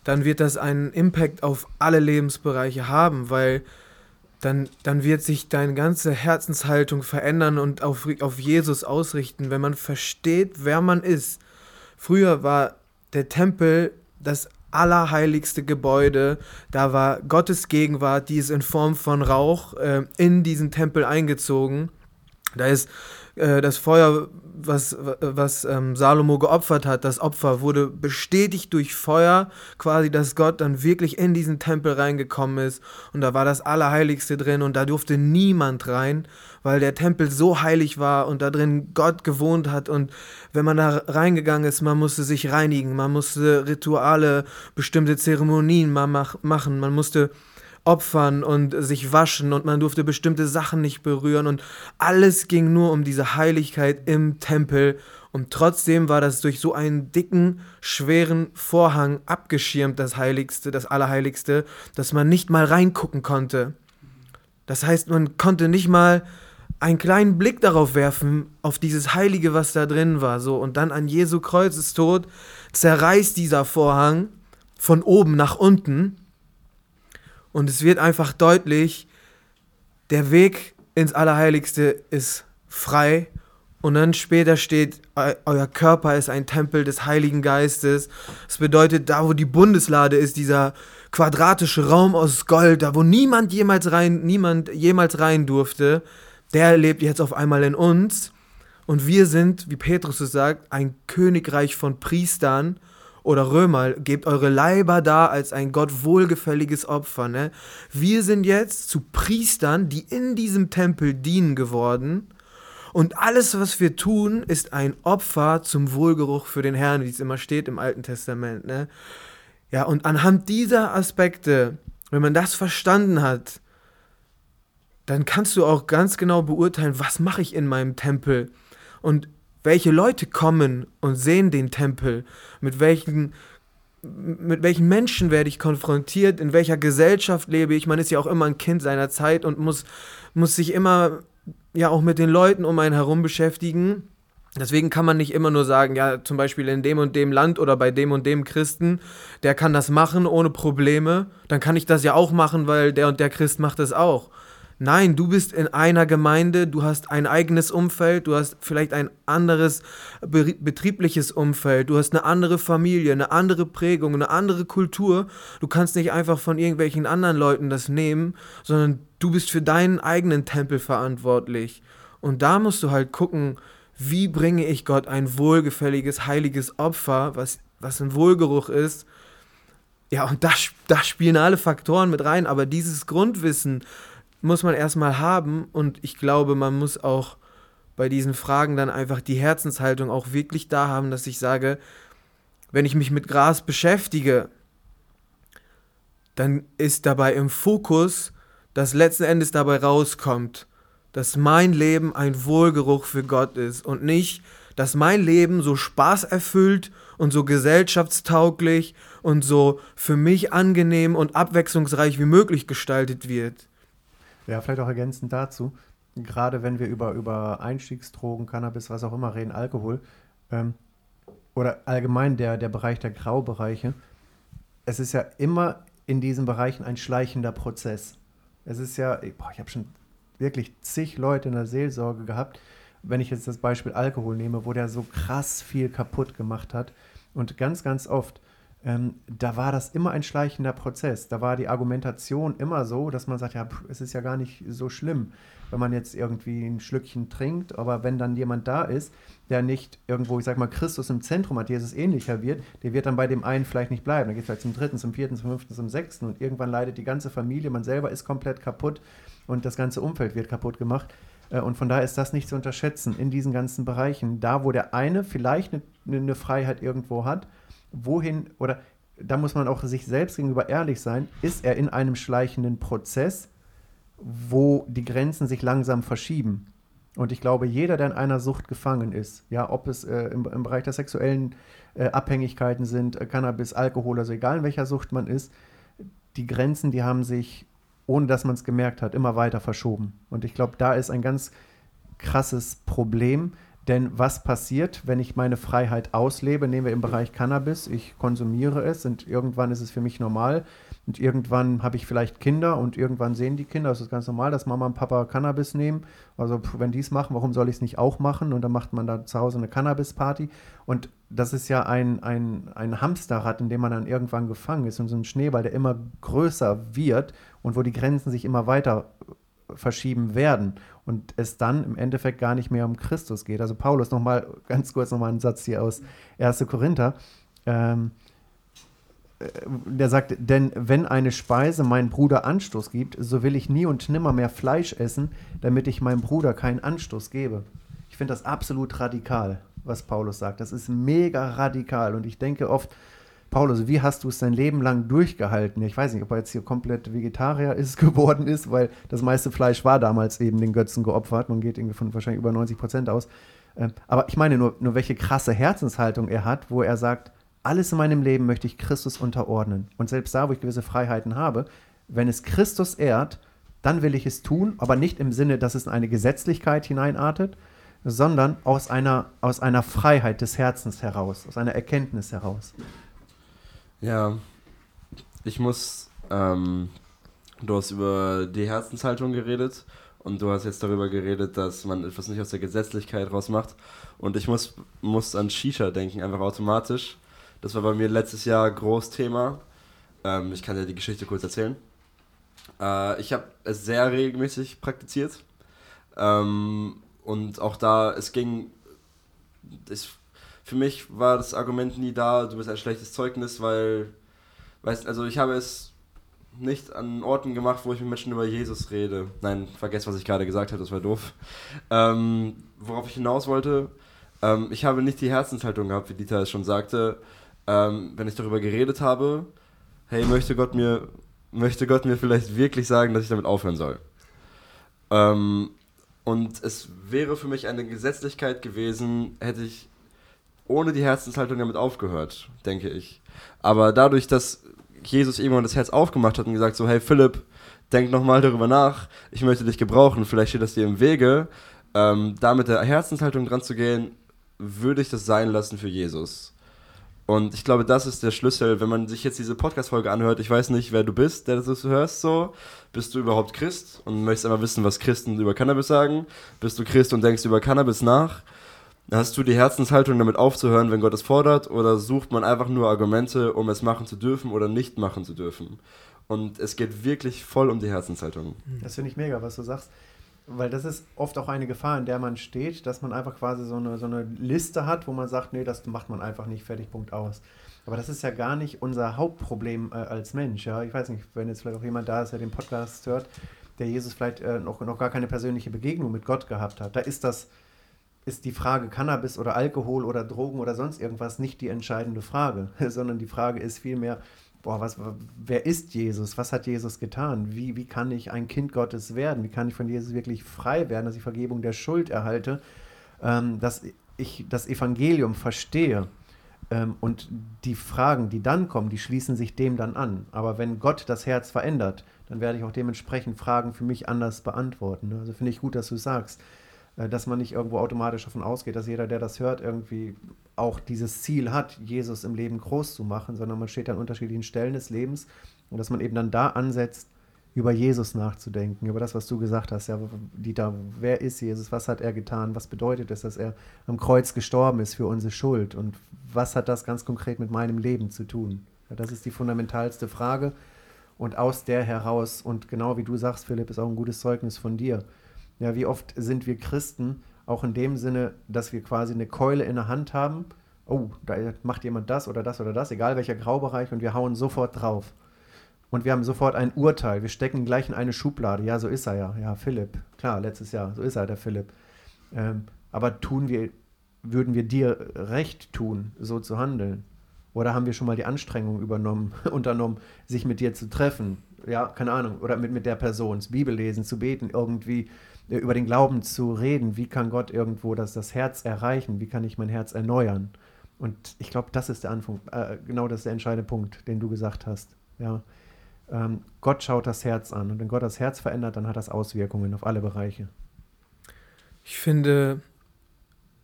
[SPEAKER 1] dann wird das einen Impact auf alle Lebensbereiche haben, weil dann, dann wird sich deine ganze Herzenshaltung verändern und auf, auf Jesus ausrichten, wenn man versteht, wer man ist. Früher war der Tempel das allerheiligste Gebäude, da war Gottes Gegenwart, die ist in Form von Rauch äh, in diesen Tempel eingezogen. Da ist äh, das Feuer, was, was ähm, Salomo geopfert hat, das Opfer wurde bestätigt durch Feuer, quasi, dass Gott dann wirklich in diesen Tempel reingekommen ist. Und da war das Allerheiligste drin und da durfte niemand rein, weil der Tempel so heilig war und da drin Gott gewohnt hat. Und wenn man da reingegangen ist, man musste sich reinigen, man musste Rituale, bestimmte Zeremonien machen, man musste opfern und sich waschen und man durfte bestimmte Sachen nicht berühren und alles ging nur um diese Heiligkeit im Tempel. Und trotzdem war das durch so einen dicken, schweren Vorhang abgeschirmt, das Heiligste, das Allerheiligste, dass man nicht mal reingucken konnte. Das heißt, man konnte nicht mal einen kleinen Blick darauf werfen, auf dieses Heilige, was da drin war, so und dann an Jesu Kreuzestod zerreißt dieser Vorhang von oben nach unten und es wird einfach deutlich, der Weg ins Allerheiligste ist frei. Und dann später steht, eu- euer Körper ist ein Tempel des Heiligen Geistes. Das bedeutet, da wo die Bundeslade ist, dieser quadratische Raum aus Gold, da wo niemand jemals rein, niemand jemals rein durfte, der lebt jetzt auf einmal in uns. Und wir sind, wie Petrus es sagt, ein Königreich von Priestern oder Römer, gebt eure Leiber da als ein Gott wohlgefälliges Opfer. Ne? Wir sind jetzt zu Priestern, die in diesem Tempel dienen geworden. Und alles, was wir tun, ist ein Opfer zum Wohlgeruch für den Herrn, wie es immer steht im Alten Testament. Ne? Ja, und anhand dieser Aspekte, wenn man das verstanden hat, dann kannst du auch ganz genau beurteilen, was mache ich in meinem Tempel und welche Leute kommen und sehen den Tempel, mit welchen mit welchen Menschen werde ich konfrontiert, in welcher Gesellschaft lebe ich. Man ist ja auch immer ein Kind seiner Zeit und muss, muss sich immer ja auch mit den Leuten um einen herum beschäftigen. Deswegen kann man nicht immer nur sagen, ja, zum Beispiel in dem und dem Land oder bei dem und dem Christen, der kann das machen ohne Probleme. Dann kann ich das ja auch machen, weil der und der Christ macht das auch. Nein, du bist in einer Gemeinde, du hast ein eigenes Umfeld, du hast vielleicht ein anderes be betriebliches Umfeld, du hast eine andere Familie, eine andere Prägung, eine andere Kultur. Du kannst nicht einfach von irgendwelchen anderen Leuten das nehmen, sondern du bist für deinen eigenen Tempel verantwortlich. Und da musst du halt gucken, wie bringe ich Gott ein wohlgefälliges, heiliges Opfer, was, was ein Wohlgeruch ist. Ja, und da, da spielen alle Faktoren mit rein, aber dieses Grundwissen, muss man erstmal haben und ich glaube, man muss auch bei diesen Fragen dann einfach die Herzenshaltung auch wirklich da haben, dass ich sage, wenn ich mich mit Gras beschäftige, dann ist dabei im Fokus, dass letzten Endes dabei rauskommt, dass mein Leben ein Wohlgeruch für Gott ist und nicht, dass mein Leben so spaßerfüllt und so gesellschaftstauglich und so für mich angenehm und abwechslungsreich wie möglich gestaltet wird.
[SPEAKER 4] Ja, vielleicht auch ergänzend dazu, gerade wenn wir über, über Einstiegsdrogen, Cannabis, was auch immer reden, Alkohol ähm, oder allgemein der, der Bereich der Graubereiche, es ist ja immer in diesen Bereichen ein schleichender Prozess. Es ist ja, boah, ich habe schon wirklich zig Leute in der Seelsorge gehabt, wenn ich jetzt das Beispiel Alkohol nehme, wo der so krass viel kaputt gemacht hat. Und ganz, ganz oft, ähm, da war das immer ein schleichender Prozess. Da war die Argumentation immer so, dass man sagt, ja, pff, es ist ja gar nicht so schlimm, wenn man jetzt irgendwie ein Schlückchen trinkt. Aber wenn dann jemand da ist, der nicht irgendwo, ich sag mal, Christus im Zentrum hat, Jesus ähnlicher wird, der wird dann bei dem einen vielleicht nicht bleiben. Dann geht es vielleicht zum dritten, zum vierten, zum fünften, zum sechsten und irgendwann leidet die ganze Familie, man selber ist komplett kaputt und das ganze Umfeld wird kaputt gemacht. Äh, und von daher ist das nicht zu unterschätzen in diesen ganzen Bereichen. Da, wo der eine vielleicht eine, eine Freiheit irgendwo hat, wohin, oder da muss man auch sich selbst gegenüber ehrlich sein, ist er in einem schleichenden Prozess, wo die Grenzen sich langsam verschieben. Und ich glaube, jeder, der in einer Sucht gefangen ist, ja, ob es äh, im, im, Bereich der sexuellen äh, Abhängigkeiten sind, äh, Cannabis, Alkohol, also egal in welcher Sucht man ist, die Grenzen, die haben sich, ohne dass man es gemerkt hat, immer weiter verschoben. Und ich glaube, da ist ein ganz krasses Problem, denn was passiert, wenn ich meine Freiheit auslebe? Nehmen wir im Bereich Cannabis, ich konsumiere es und irgendwann ist es für mich normal und irgendwann habe ich vielleicht Kinder und irgendwann sehen die Kinder, es ist ganz normal, dass Mama und Papa Cannabis nehmen. Also wenn die es machen, warum soll ich es nicht auch machen? Und dann macht man da zu Hause eine Cannabis-Party. Und das ist ja ein, ein, ein Hamsterrad, in dem man dann irgendwann gefangen ist und so ein Schneeball, der immer größer wird und wo die Grenzen sich immer weiter verschieben werden und es dann im Endeffekt gar nicht mehr um Christus geht. Also Paulus nochmal, ganz kurz nochmal einen Satz hier aus 1. Korinther. Ähm, äh, der sagt, denn wenn eine Speise meinen Bruder Anstoß gibt, so will ich nie und nimmer mehr Fleisch essen, damit ich meinem Bruder keinen Anstoß gebe. Ich finde das absolut radikal, was Paulus sagt. Das ist mega radikal und ich denke oft, Paulus, wie hast du es dein Leben lang durchgehalten? Ich weiß nicht, ob er jetzt hier komplett Vegetarier ist, geworden ist, weil das meiste Fleisch war damals eben den Götzen geopfert. Man geht von wahrscheinlich über 90 Prozent aus. Ähm, aber ich meine nur, nur, welche krasse Herzenshaltung er hat, wo er sagt, alles in meinem Leben möchte ich Christus unterordnen. Und selbst da, wo ich gewisse Freiheiten habe, wenn es Christus ehrt, dann will ich es tun, aber nicht im Sinne, dass es in eine Gesetzlichkeit hineinartet, sondern aus einer, aus einer Freiheit des Herzens heraus, aus einer Erkenntnis heraus.
[SPEAKER 2] Ja, ich muss, ähm, du hast über die Herzenshaltung geredet und du hast jetzt darüber geredet, dass man etwas nicht aus der Gesetzlichkeit rausmacht. Und ich muss, muss an Shisha denken, einfach automatisch. Das war bei mir letztes Jahr groß Thema. Ähm, ich kann dir die Geschichte kurz erzählen. Äh, ich habe es sehr regelmäßig praktiziert. Ähm, und auch da, es ging, es für mich war das Argument nie da, du bist ein schlechtes Zeugnis, weil, weißt, also ich habe es nicht an Orten gemacht, wo ich mit Menschen über Jesus rede. Nein, vergesst, was ich gerade gesagt habe, das war doof. Ähm, worauf ich hinaus wollte, ähm, ich habe nicht die Herzenshaltung gehabt, wie Dieter es schon sagte, ähm, wenn ich darüber geredet habe, hey, möchte Gott mir, möchte Gott mir vielleicht wirklich sagen, dass ich damit aufhören soll. Ähm, und es wäre für mich eine Gesetzlichkeit gewesen, hätte ich ohne die Herzenshaltung damit aufgehört, denke ich. Aber dadurch, dass Jesus irgendwann das Herz aufgemacht hat und gesagt so, hey Philipp, denk nochmal darüber nach, ich möchte dich gebrauchen, vielleicht steht das dir im Wege, ähm, da mit der Herzenshaltung dran zu gehen, würde ich das sein lassen für Jesus. Und ich glaube, das ist der Schlüssel, wenn man sich jetzt diese Podcast-Folge anhört. Ich weiß nicht, wer du bist, der das hörst, so. Bist du überhaupt Christ und möchtest einmal wissen, was Christen über Cannabis sagen? Bist du Christ und denkst über Cannabis nach? Hast du die Herzenshaltung, damit aufzuhören, wenn Gott es fordert, oder sucht man einfach nur Argumente, um es machen zu dürfen oder nicht machen zu dürfen? Und es geht wirklich voll um die Herzenshaltung.
[SPEAKER 4] Das finde ich mega, was du sagst. Weil das ist oft auch eine Gefahr, in der man steht, dass man einfach quasi so eine, so eine Liste hat, wo man sagt, nee, das macht man einfach nicht, fertig, Punkt aus. Aber das ist ja gar nicht unser Hauptproblem äh, als Mensch. Ja? Ich weiß nicht, wenn jetzt vielleicht auch jemand da ist, der den Podcast hört, der Jesus vielleicht äh, noch, noch gar keine persönliche Begegnung mit Gott gehabt hat. Da ist das ist die Frage Cannabis oder Alkohol oder Drogen oder sonst irgendwas nicht die entscheidende Frage, sondern die Frage ist vielmehr, boah, was, wer ist Jesus? Was hat Jesus getan? Wie, wie kann ich ein Kind Gottes werden? Wie kann ich von Jesus wirklich frei werden, dass ich Vergebung der Schuld erhalte, ähm, dass ich das Evangelium verstehe? Ähm, und die Fragen, die dann kommen, die schließen sich dem dann an. Aber wenn Gott das Herz verändert, dann werde ich auch dementsprechend Fragen für mich anders beantworten. Also finde ich gut, dass du sagst, dass man nicht irgendwo automatisch davon ausgeht, dass jeder, der das hört, irgendwie auch dieses Ziel hat, Jesus im Leben groß zu machen, sondern man steht an unterschiedlichen Stellen des Lebens und dass man eben dann da ansetzt, über Jesus nachzudenken, über das, was du gesagt hast. Ja, Dieter, wer ist Jesus? Was hat er getan? Was bedeutet es, dass er am Kreuz gestorben ist für unsere Schuld? Und was hat das ganz konkret mit meinem Leben zu tun? Ja, das ist die fundamentalste Frage. Und aus der heraus, und genau wie du sagst, Philipp, ist auch ein gutes Zeugnis von dir. Ja, wie oft sind wir Christen, auch in dem Sinne, dass wir quasi eine Keule in der Hand haben. Oh, da macht jemand das oder das oder das, egal welcher Graubereich, und wir hauen sofort drauf. Und wir haben sofort ein Urteil. Wir stecken gleich in eine Schublade. Ja, so ist er ja. Ja, Philipp. Klar, letztes Jahr. So ist er, der Philipp. Ähm, aber tun wir, würden wir dir recht tun, so zu handeln? Oder haben wir schon mal die Anstrengung übernommen, unternommen, sich mit dir zu treffen? Ja, keine Ahnung. Oder mit, mit der Person, das Bibel lesen, zu beten, irgendwie über den Glauben zu reden. Wie kann Gott irgendwo das, das Herz erreichen? Wie kann ich mein Herz erneuern? Und ich glaube, das ist der Anfang, äh, genau das ist der entscheidende Punkt, den du gesagt hast. Ja. Ähm, Gott schaut das Herz an. Und wenn Gott das Herz verändert, dann hat das Auswirkungen auf alle Bereiche.
[SPEAKER 1] Ich finde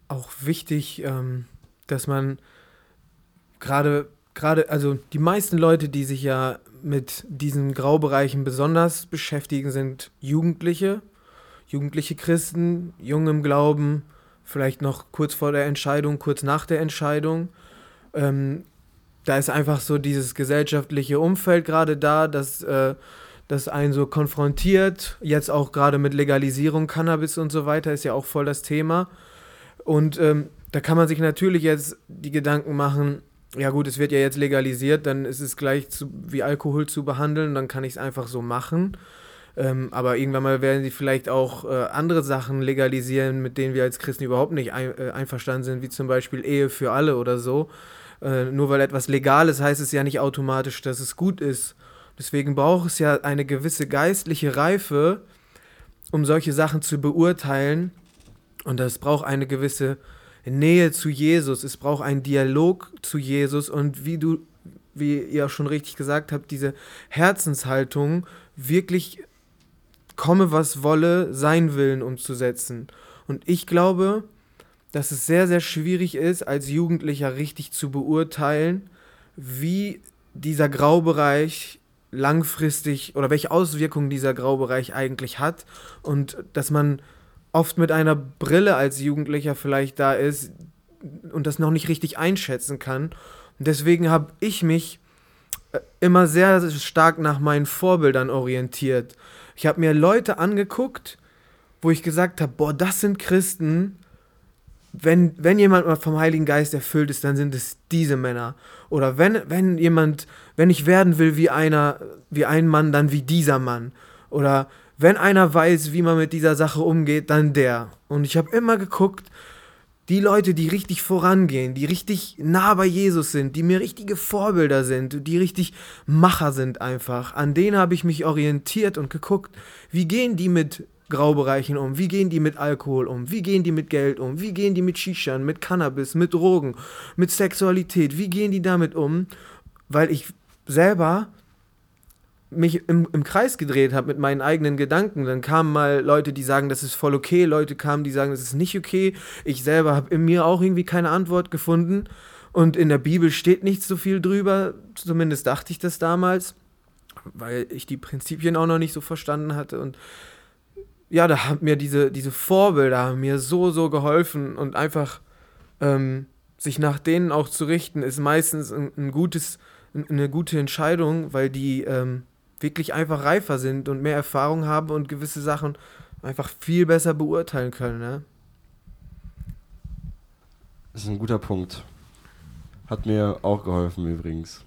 [SPEAKER 1] auch wichtig, ähm, dass man gerade, gerade, also die meisten Leute, die sich ja mit diesen Graubereichen besonders beschäftigen, sind Jugendliche, jugendliche Christen, jung im Glauben, vielleicht noch kurz vor der Entscheidung, kurz nach der Entscheidung. Ähm, da ist einfach so dieses gesellschaftliche Umfeld gerade da, dass äh, das einen so konfrontiert. Jetzt auch gerade mit Legalisierung Cannabis und so weiter ist ja auch voll das Thema. Und ähm, da kann man sich natürlich jetzt die Gedanken machen, ja gut, es wird ja jetzt legalisiert, dann ist es gleich zu, wie Alkohol zu behandeln, dann kann ich es einfach so machen. Ähm, aber irgendwann mal werden sie vielleicht auch äh, andere Sachen legalisieren, mit denen wir als Christen überhaupt nicht ein, äh, einverstanden sind, wie zum Beispiel Ehe für alle oder so. Äh, nur weil etwas legal ist, heißt es ja nicht automatisch, dass es gut ist. Deswegen braucht es ja eine gewisse geistliche Reife, um solche Sachen zu beurteilen. Und es braucht eine gewisse Nähe zu Jesus. Es braucht einen Dialog zu Jesus. Und wie du, wie ihr auch schon richtig gesagt habt, diese Herzenshaltung wirklich komme, was wolle, sein Willen umzusetzen. Und ich glaube, dass es sehr, sehr schwierig ist, als Jugendlicher richtig zu beurteilen, wie dieser Graubereich langfristig oder welche Auswirkungen dieser Graubereich eigentlich hat und dass man oft mit einer Brille als Jugendlicher vielleicht da ist und das noch nicht richtig einschätzen kann. Und deswegen habe ich mich äh, immer sehr stark nach meinen Vorbildern orientiert. Ich habe mir Leute angeguckt, wo ich gesagt habe, boah, das sind Christen. Wenn, wenn jemand mal vom Heiligen Geist erfüllt ist, dann sind es diese Männer. Oder wenn, wenn jemand, wenn ich werden will wie einer, wie ein Mann, dann wie dieser Mann. Oder wenn einer weiß, wie man mit dieser Sache umgeht, dann der. Und ich habe immer geguckt, die Leute, die richtig vorangehen, die richtig nah bei Jesus sind, die mir richtige Vorbilder sind, die richtig Macher sind einfach, an denen habe ich mich orientiert und geguckt, wie gehen die mit Graubereichen um, wie gehen die mit Alkohol um, wie gehen die mit Geld um, wie gehen die mit Shishan, mit Cannabis, mit Drogen, mit Sexualität, wie gehen die damit um, weil ich selber mich im, im Kreis gedreht habe mit meinen eigenen Gedanken. Dann kamen mal Leute, die sagen, das ist voll okay, Leute kamen, die sagen, das ist nicht okay. Ich selber habe in mir auch irgendwie keine Antwort gefunden. Und in der Bibel steht nicht so viel drüber, zumindest dachte ich das damals, weil ich die Prinzipien auch noch nicht so verstanden hatte. Und ja, da haben mir diese, diese Vorbilder haben mir so, so geholfen und einfach ähm, sich nach denen auch zu richten, ist meistens ein, ein gutes, eine gute Entscheidung, weil die ähm, wirklich einfach reifer sind und mehr Erfahrung haben und gewisse Sachen einfach viel besser beurteilen können. Ne?
[SPEAKER 2] Das ist ein guter Punkt. Hat mir auch geholfen übrigens.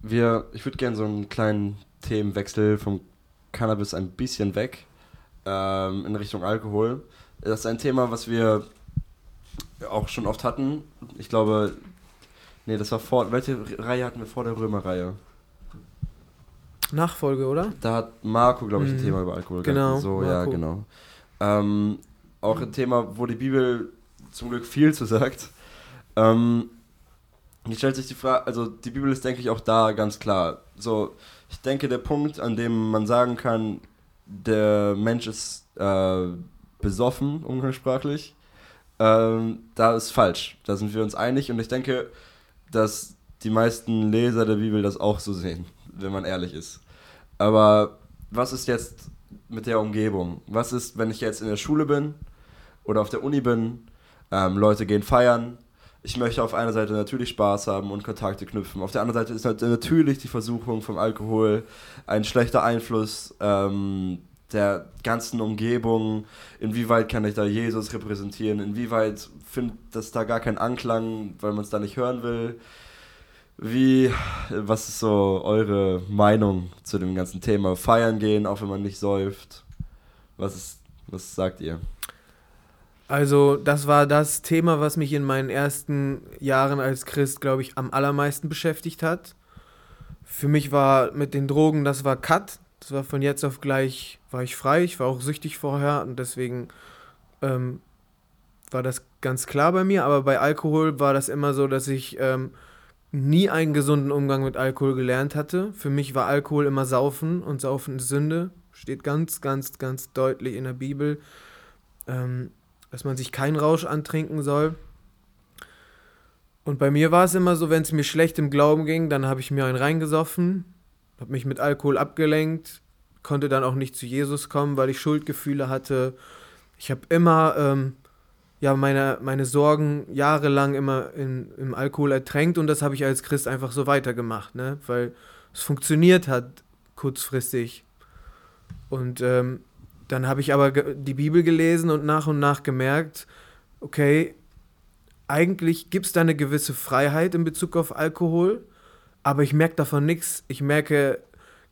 [SPEAKER 2] Wir, ich würde gerne so einen kleinen Themenwechsel vom Cannabis ein bisschen weg ähm, in Richtung Alkohol. Das ist ein Thema, was wir auch schon oft hatten. Ich glaube, nee, das war vor. Welche Reihe hatten wir vor der Römerreihe?
[SPEAKER 1] Nachfolge, oder?
[SPEAKER 2] Da hat Marco, glaube ich, ein
[SPEAKER 1] Mhm.
[SPEAKER 2] Thema über Alkohol
[SPEAKER 1] Genau,
[SPEAKER 2] gehabt. So, ja,
[SPEAKER 1] Marco.
[SPEAKER 2] genau. Ähm, auch ein Thema, wo die Bibel zum Glück viel zu sagt. Ähm, hier stellt sich die Frage, also die Bibel ist, denke ich, auch da ganz klar. So, ich denke, der Punkt, an dem man sagen kann, der Mensch ist äh, besoffen, umgangssprachlich, ähm, da ist falsch. Da sind wir uns einig und ich denke, dass die meisten Leser der Bibel das auch so sehen, wenn man ehrlich ist. Aber was ist jetzt mit der Umgebung? Was ist, wenn ich jetzt in der Schule bin oder auf der Uni bin? Ähm, Leute gehen feiern. Ich möchte auf einer Seite natürlich Spaß haben und Kontakte knüpfen. Auf der anderen Seite ist natürlich die Versuchung vom Alkohol ein schlechter Einfluss ähm, der ganzen Umgebung. Inwieweit kann ich da Jesus repräsentieren? Inwieweit findet das da gar keinen Anklang, weil man es da nicht hören will? Wie, was ist so eure Meinung zu dem ganzen Thema? Feiern gehen, auch wenn man nicht säuft. Was ist, was sagt ihr?
[SPEAKER 1] Also, das war das Thema, was mich in meinen ersten Jahren als Christ, glaube ich, am allermeisten beschäftigt hat. Für mich war mit den Drogen, das war Cut. Das war von jetzt auf gleich, war ich frei. Ich war auch süchtig vorher und deswegen ähm, war das ganz klar bei mir. Aber bei Alkohol war das immer so, dass ich ähm, nie einen gesunden Umgang mit Alkohol gelernt hatte. Für mich war Alkohol immer Saufen und Saufen ist Sünde. Steht ganz, ganz, ganz deutlich in der Bibel. Ähm, dass man sich keinen Rausch antrinken soll. Und bei mir war es immer so, wenn es mir schlecht im Glauben ging, dann habe ich mir einen reingesoffen, habe mich mit Alkohol abgelenkt, konnte dann auch nicht zu Jesus kommen, weil ich Schuldgefühle hatte. Ich habe immer ähm, ja, meine, meine Sorgen jahrelang immer in, im Alkohol ertränkt und das habe ich als Christ einfach so weitergemacht, ne? weil es funktioniert hat kurzfristig. Und ähm, dann habe ich aber die Bibel gelesen und nach und nach gemerkt, okay, eigentlich gibt es da eine gewisse Freiheit in Bezug auf Alkohol, aber ich merke davon nichts. Ich merke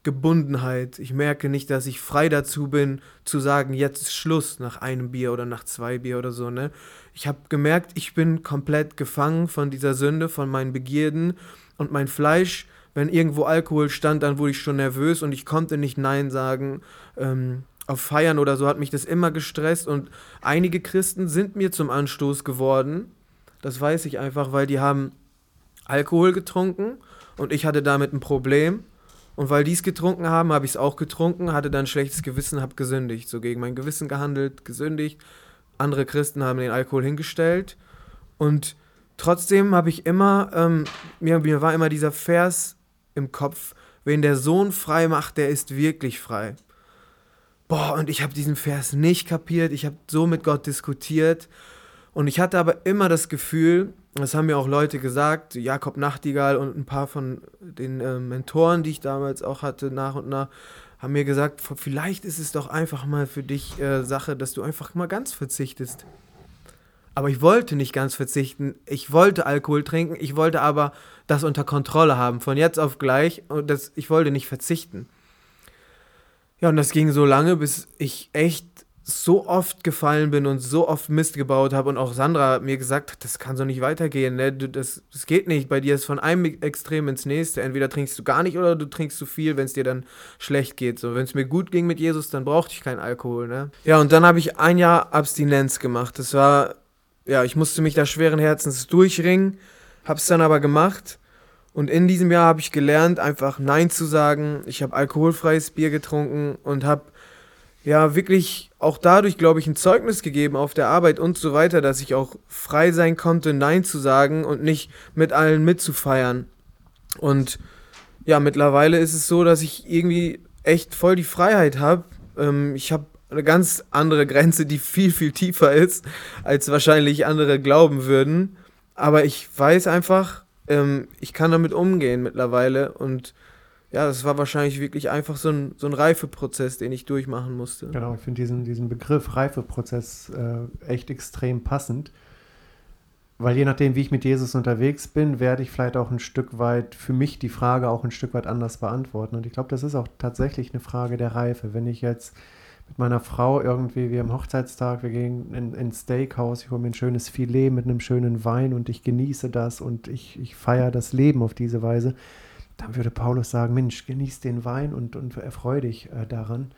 [SPEAKER 1] Gebundenheit. Ich merke nicht, dass ich frei dazu bin, zu sagen, jetzt ist Schluss nach einem Bier oder nach zwei Bier oder so. Ne? Ich habe gemerkt, ich bin komplett gefangen von dieser Sünde, von meinen Begierden und mein Fleisch. Wenn irgendwo Alkohol stand, dann wurde ich schon nervös und ich konnte nicht Nein sagen. Ähm, auf Feiern oder so hat mich das immer gestresst und einige Christen sind mir zum Anstoß geworden. Das weiß ich einfach, weil die haben Alkohol getrunken und ich hatte damit ein Problem. Und weil die es getrunken haben, habe ich es auch getrunken, hatte dann schlechtes Gewissen, habe gesündigt, so gegen mein Gewissen gehandelt, gesündigt. Andere Christen haben den Alkohol hingestellt. Und trotzdem habe ich immer, ähm, mir, mir war immer dieser Vers im Kopf, wen der Sohn frei macht, der ist wirklich frei. Boah, und ich habe diesen Vers nicht kapiert. Ich habe so mit Gott diskutiert. Und ich hatte aber immer das Gefühl, das haben mir auch Leute gesagt, Jakob Nachtigall und ein paar von den äh, Mentoren, die ich damals auch hatte, nach und nach, haben mir gesagt, vielleicht ist es doch einfach mal für dich äh, Sache, dass du einfach mal ganz verzichtest. Aber ich wollte nicht ganz verzichten. Ich wollte Alkohol trinken, ich wollte aber das unter Kontrolle haben, von jetzt auf gleich. Und das, ich wollte nicht verzichten. Ja, und das ging so lange, bis ich echt so oft gefallen bin und so oft Mist gebaut habe und auch Sandra mir gesagt hat, das kann so nicht weitergehen, ne? Du, das, das geht nicht. Bei dir ist von einem Extrem ins nächste. Entweder trinkst du gar nicht oder du trinkst zu viel, wenn es dir dann schlecht geht. So, wenn es mir gut ging mit Jesus, dann brauchte ich keinen Alkohol, ne? Ja, und dann habe ich ein Jahr Abstinenz gemacht. Das war, ja, ich musste mich da schweren Herzens durchringen, hab's dann aber gemacht. Und in diesem Jahr habe ich gelernt, einfach Nein zu sagen. Ich habe alkoholfreies Bier getrunken und habe ja wirklich auch dadurch, glaube ich, ein Zeugnis gegeben auf der Arbeit und so weiter, dass ich auch frei sein konnte, Nein zu sagen und nicht mit allen mitzufeiern. Und ja, mittlerweile ist es so, dass ich irgendwie echt voll die Freiheit habe. Ähm, ich habe eine ganz andere Grenze, die viel, viel tiefer ist, als wahrscheinlich andere glauben würden. Aber ich weiß einfach, ähm, ich kann damit umgehen mittlerweile und ja, das war wahrscheinlich wirklich einfach so ein, so ein Reifeprozess, den ich durchmachen musste.
[SPEAKER 4] Genau, ich finde diesen, diesen Begriff Reifeprozess äh, echt extrem passend. Weil je nachdem, wie ich mit Jesus unterwegs bin, werde ich vielleicht auch ein Stück weit für mich die Frage auch ein Stück weit anders beantworten. Und ich glaube, das ist auch tatsächlich eine Frage der Reife. Wenn ich jetzt mit meiner Frau irgendwie, wir haben Hochzeitstag, wir gehen in, ins Steakhouse, ich hole mir ein schönes Filet mit einem schönen Wein und ich genieße das und ich, ich feiere das Leben auf diese Weise, dann würde Paulus sagen, Mensch, genieß den Wein und, und erfreu dich äh, daran.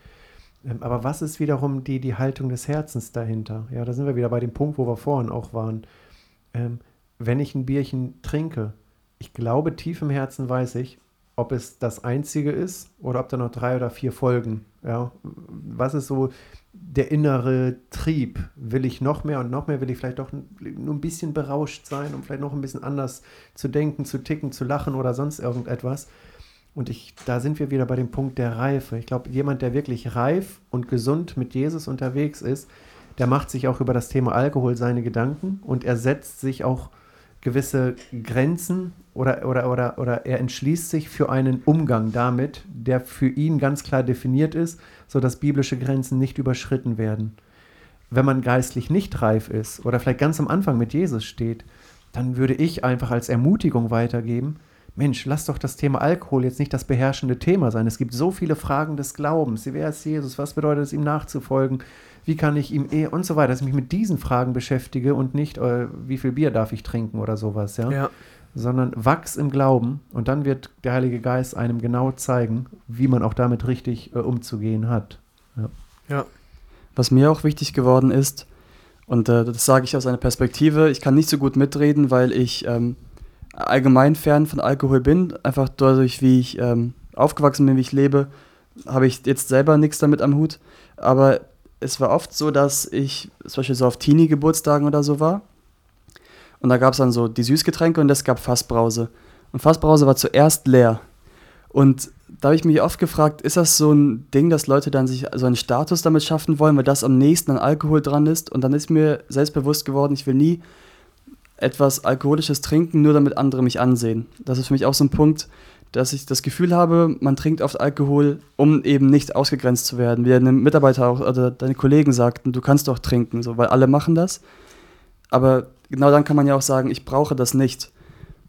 [SPEAKER 4] Ähm, aber was ist wiederum die, die Haltung des Herzens dahinter? Ja, da sind wir wieder bei dem Punkt, wo wir vorhin auch waren. Ähm, wenn ich ein Bierchen trinke, ich glaube, tief im Herzen weiß ich, ob es das einzige ist oder ob da noch drei oder vier folgen. Ja, was ist so der innere Trieb? Will ich noch mehr und noch mehr? Will ich vielleicht doch nur ein bisschen berauscht sein, um vielleicht noch ein bisschen anders zu denken, zu ticken, zu lachen oder sonst irgendetwas? Und ich, da sind wir wieder bei dem Punkt der Reife. Ich glaube, jemand, der wirklich reif und gesund mit Jesus unterwegs ist, der macht sich auch über das Thema Alkohol seine Gedanken und er setzt sich auch gewisse Grenzen oder, oder, oder, oder er entschließt sich für einen Umgang damit, der für ihn ganz klar definiert ist, sodass biblische Grenzen nicht überschritten werden. Wenn man geistlich nicht reif ist oder vielleicht ganz am Anfang mit Jesus steht, dann würde ich einfach als Ermutigung weitergeben, Mensch, lass doch das Thema Alkohol jetzt nicht das beherrschende Thema sein. Es gibt so viele Fragen des Glaubens. Wer ist Jesus? Was bedeutet es, ihm nachzufolgen? Wie kann ich ihm eh und so weiter, dass ich mich mit diesen Fragen beschäftige und nicht, äh, wie viel Bier darf ich trinken oder sowas, ja?
[SPEAKER 1] Ja.
[SPEAKER 4] Sondern wachs im Glauben und dann wird der Heilige Geist einem genau zeigen, wie man auch damit richtig äh, umzugehen hat. Ja.
[SPEAKER 1] Ja.
[SPEAKER 3] Was mir auch wichtig geworden ist, und äh, das sage ich aus einer Perspektive, ich kann nicht so gut mitreden, weil ich ähm, allgemein fern von Alkohol bin, einfach dadurch, wie ich ähm, aufgewachsen bin, wie ich lebe, habe ich jetzt selber nichts damit am Hut. Aber es war oft so, dass ich zum Beispiel so auf Teenie-Geburtstagen oder so war. Und da gab es dann so die Süßgetränke und es gab Fassbrause. Und Fassbrause war zuerst leer. Und da habe ich mich oft gefragt, ist das so ein Ding, dass Leute dann sich so einen Status damit schaffen wollen, weil das am nächsten an Alkohol dran ist? Und dann ist mir selbstbewusst geworden, ich will nie etwas Alkoholisches trinken, nur damit andere mich ansehen. Das ist für mich auch so ein Punkt, dass ich das Gefühl habe, man trinkt oft Alkohol, um eben nicht ausgegrenzt zu werden. Wie deine Mitarbeiter auch, oder deine Kollegen sagten, du kannst doch trinken, so, weil alle machen das. Aber genau dann kann man ja auch sagen, ich brauche das nicht.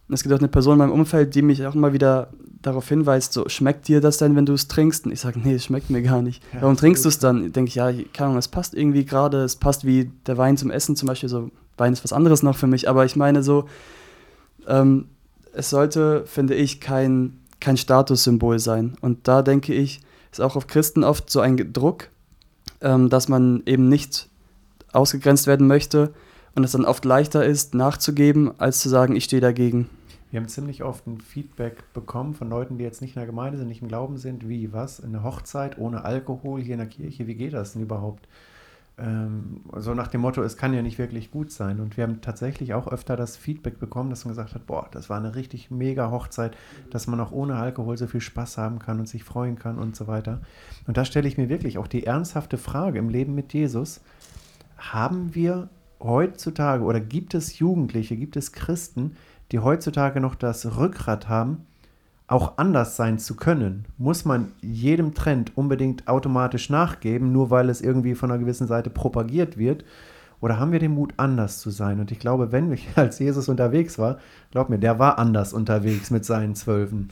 [SPEAKER 3] Und es gibt auch eine Person in meinem Umfeld, die mich auch immer wieder darauf hinweist, so, schmeckt dir das denn, wenn du es trinkst? Und ich sage, nee, es schmeckt mir gar nicht. Ja, Warum trinkst du es dann? Denke ich, ja, keine Ahnung, es passt irgendwie gerade, es passt wie der Wein zum Essen zum Beispiel, so Wein ist was anderes noch für mich, aber ich meine so, ähm, es sollte, finde ich, kein, kein Statussymbol sein. Und da denke ich, ist auch auf Christen oft so ein Druck, ähm, dass man eben nicht ausgegrenzt werden möchte und es dann oft leichter ist, nachzugeben, als zu sagen, ich stehe dagegen.
[SPEAKER 4] Wir haben ziemlich oft ein Feedback bekommen von Leuten, die jetzt nicht in der Gemeinde sind, nicht im Glauben sind, wie, was, eine Hochzeit ohne Alkohol hier in der Kirche, wie geht das denn überhaupt? ähm, so nach dem Motto, es kann ja nicht wirklich gut sein. Und wir haben tatsächlich auch öfter das Feedback bekommen, dass man gesagt hat, boah, das war eine richtig mega Hochzeit, dass man auch ohne Alkohol so viel Spaß haben kann und sich freuen kann und so weiter. Und da stelle ich mir wirklich auch die ernsthafte Frage im Leben mit Jesus, haben wir heutzutage oder gibt es Jugendliche, gibt es Christen, die heutzutage noch das Rückgrat haben, auch anders sein zu können, muss man jedem Trend unbedingt automatisch nachgeben, nur weil es irgendwie von einer gewissen Seite propagiert wird? Oder haben wir den Mut, anders zu sein? Und ich glaube, wenn ich als Jesus unterwegs war, glaub mir, der war anders unterwegs mit seinen Zwölfen.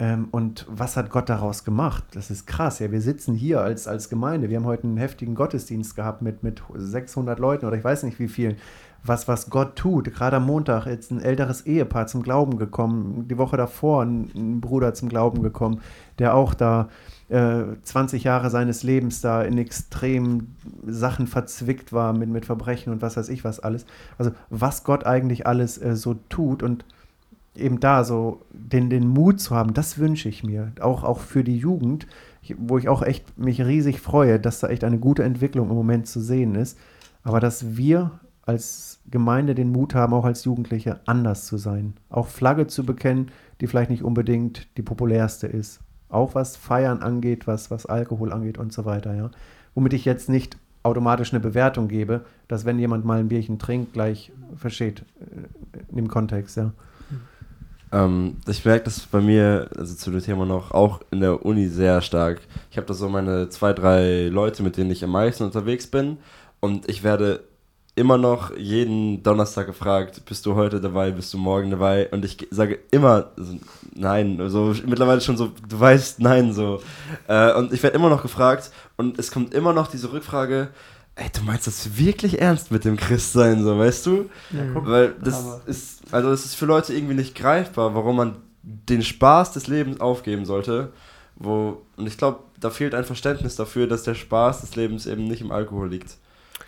[SPEAKER 4] Ähm, und was hat Gott daraus gemacht? Das ist krass. Ja, wir sitzen hier als, als Gemeinde. Wir haben heute einen heftigen Gottesdienst gehabt mit, mit 600 Leuten oder ich weiß nicht wie vielen was, was Gott tut. Gerade am Montag ist ein älteres Ehepaar zum Glauben gekommen. Die Woche davor ein, ein Bruder zum Glauben gekommen, der auch da äh, 20 Jahre seines Lebens da in extremen Sachen verzwickt war mit, mit Verbrechen und was weiß ich was alles. Also was Gott eigentlich alles äh, so tut und eben da so den, den Mut zu haben, das wünsche ich mir. Auch, auch für die Jugend, wo ich auch echt mich riesig freue, dass da echt eine gute Entwicklung im Moment zu sehen ist. Aber dass wir als Gemeinde den Mut haben, auch als Jugendliche anders zu sein. Auch Flagge zu bekennen, die vielleicht nicht unbedingt die populärste ist. Auch was Feiern angeht, was, was Alkohol angeht und so weiter. Ja. Womit ich jetzt nicht automatisch eine Bewertung gebe, dass wenn jemand mal ein Bierchen trinkt, gleich versteht äh, in dem Kontext. Ja.
[SPEAKER 2] Ähm, ich merke das bei mir, also zu dem Thema noch, auch in der Uni sehr stark. Ich habe da so meine zwei, drei Leute, mit denen ich am meisten unterwegs bin und ich werde immer noch jeden Donnerstag gefragt, bist du heute dabei, bist du morgen dabei? Und ich sage immer also, nein. Also mittlerweile schon so, du weißt nein so. Äh, und ich werde immer noch gefragt und es kommt immer noch diese Rückfrage, ey, du meinst das wirklich ernst mit dem Christsein, so, weißt du?
[SPEAKER 1] Ja,
[SPEAKER 2] Weil das
[SPEAKER 4] Aber-
[SPEAKER 2] ist, also es ist für Leute irgendwie nicht greifbar, warum man den Spaß des Lebens aufgeben sollte. Wo, und ich glaube, da fehlt ein Verständnis dafür, dass der Spaß des Lebens eben nicht im Alkohol liegt.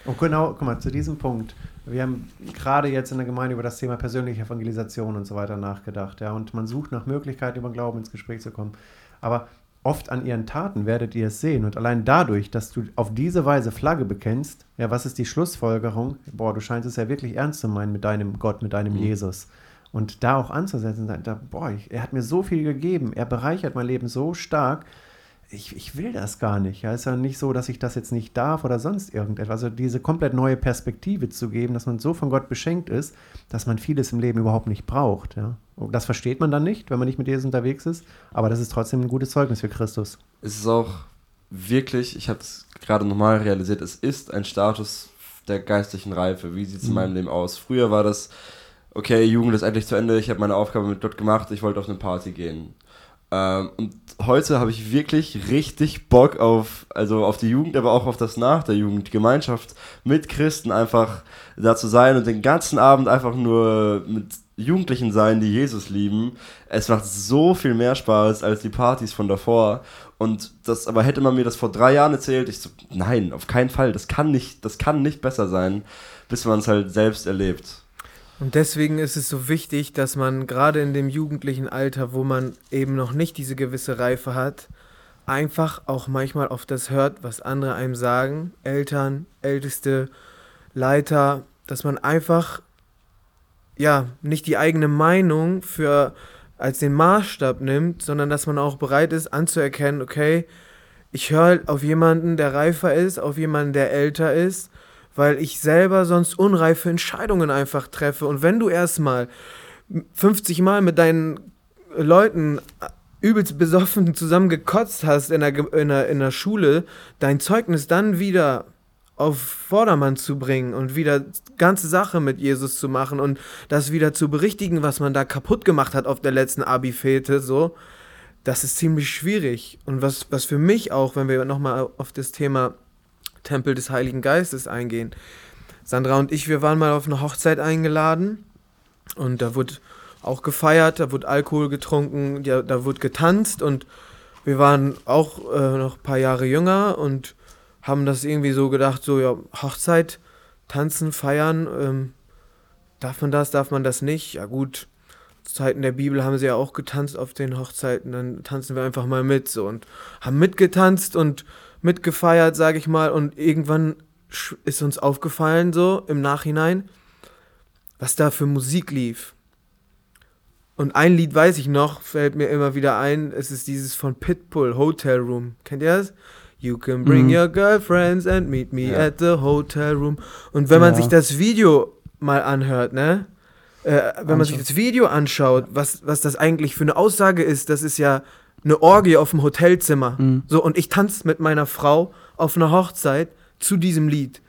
[SPEAKER 4] Und genau, guck mal, zu diesem Punkt. Wir haben gerade jetzt in der Gemeinde über das Thema persönliche Evangelisation und so weiter nachgedacht, ja, und man sucht nach Möglichkeiten, über Glauben ins Gespräch zu kommen. Aber oft an ihren Taten werdet ihr es sehen. Und allein dadurch, dass du auf diese Weise Flagge bekennst, ja, was ist die Schlussfolgerung? Boah, du scheinst es ja wirklich ernst zu meinen mit deinem Gott, mit deinem
[SPEAKER 2] Mhm.
[SPEAKER 4] Jesus. Und da auch anzusetzen, da, boah, ich, er hat mir so viel gegeben, er bereichert mein Leben so stark, ich, ich will das gar nicht. Ja, ist ja nicht so, dass ich das jetzt nicht darf oder sonst irgendetwas. Also diese komplett neue Perspektive zu geben, dass man so von Gott beschenkt ist, dass man vieles im Leben überhaupt nicht braucht. Ja. Und das versteht man dann nicht, wenn man nicht mit Jesus unterwegs ist, aber das ist trotzdem ein gutes Zeugnis für Christus.
[SPEAKER 2] Es ist auch wirklich, ich habe es gerade nochmal realisiert, es ist ein Status der geistlichen Reife. Wie sieht es in
[SPEAKER 4] Mhm.
[SPEAKER 2] meinem Leben aus? Früher war das, okay, Jugend ist endlich zu Ende, ich habe meine Aufgabe mit Gott gemacht, ich wollte auf eine Party gehen. Ähm, und heute habe ich wirklich richtig Bock auf, also auf die Jugend, aber auch auf das Nach der Jugend, Gemeinschaft mit Christen einfach da zu sein und den ganzen Abend einfach nur mit Jugendlichen sein, die Jesus lieben. Es macht so viel mehr Spaß als die Partys von davor. Und das, aber hätte man mir das vor drei Jahren erzählt, ich so, nein, auf keinen Fall, das kann nicht, das kann nicht besser sein, bis man es halt selbst erlebt.
[SPEAKER 1] Und deswegen ist es so wichtig, dass man gerade in dem jugendlichen Alter, wo man eben noch nicht diese gewisse Reife hat, einfach auch manchmal auf das hört, was andere einem sagen, Eltern, Älteste, Leiter, dass man einfach ja nicht die eigene Meinung für als den Maßstab nimmt, sondern dass man auch bereit ist anzuerkennen, okay, ich höre auf jemanden, der reifer ist, auf jemanden, der älter ist, weil ich selber sonst unreife Entscheidungen einfach treffe. Und wenn du erstmal 50 Mal mit deinen Leuten übelst besoffen zusammen gekotzt hast in der, in, der, in der Schule, dein Zeugnis dann wieder auf Vordermann zu bringen und wieder ganze Sache mit Jesus zu machen und das wieder zu berichtigen, was man da kaputt gemacht hat auf der letzten Abi-Fete, so, das ist ziemlich schwierig. Und was, was für mich auch, wenn wir nochmal auf das Thema Tempel des Heiligen Geistes eingehen. Sandra und ich, wir waren mal auf eine Hochzeit eingeladen und da wurde auch gefeiert, da wurde Alkohol getrunken, ja, da wurde getanzt und wir waren auch äh, noch ein paar Jahre jünger und haben das irgendwie so gedacht, so ja, Hochzeit, tanzen, feiern, ähm, darf man das, darf man das nicht? Ja gut, zu Zeiten der Bibel haben sie ja auch getanzt auf den Hochzeiten, dann tanzen wir einfach mal mit so und haben mitgetanzt und mitgefeiert, sage ich mal, und irgendwann ist uns aufgefallen, so im Nachhinein, was da für Musik lief. Und ein Lied weiß ich noch, fällt mir immer wieder ein, es ist dieses von Pitbull, Hotel Room. Kennt ihr das? You can bring
[SPEAKER 3] Mhm.
[SPEAKER 1] your girlfriends and meet me
[SPEAKER 2] Ja.
[SPEAKER 1] at the hotel room. Und wenn man
[SPEAKER 3] Ja.
[SPEAKER 1] sich das Video mal anhört, ne? Äh, wenn man sich das Video anschaut, was, was das eigentlich für eine Aussage ist, das ist ja eine Orgie auf dem Hotelzimmer.
[SPEAKER 3] Mhm.
[SPEAKER 1] So, und ich tanze mit meiner Frau auf einer Hochzeit zu diesem Lied.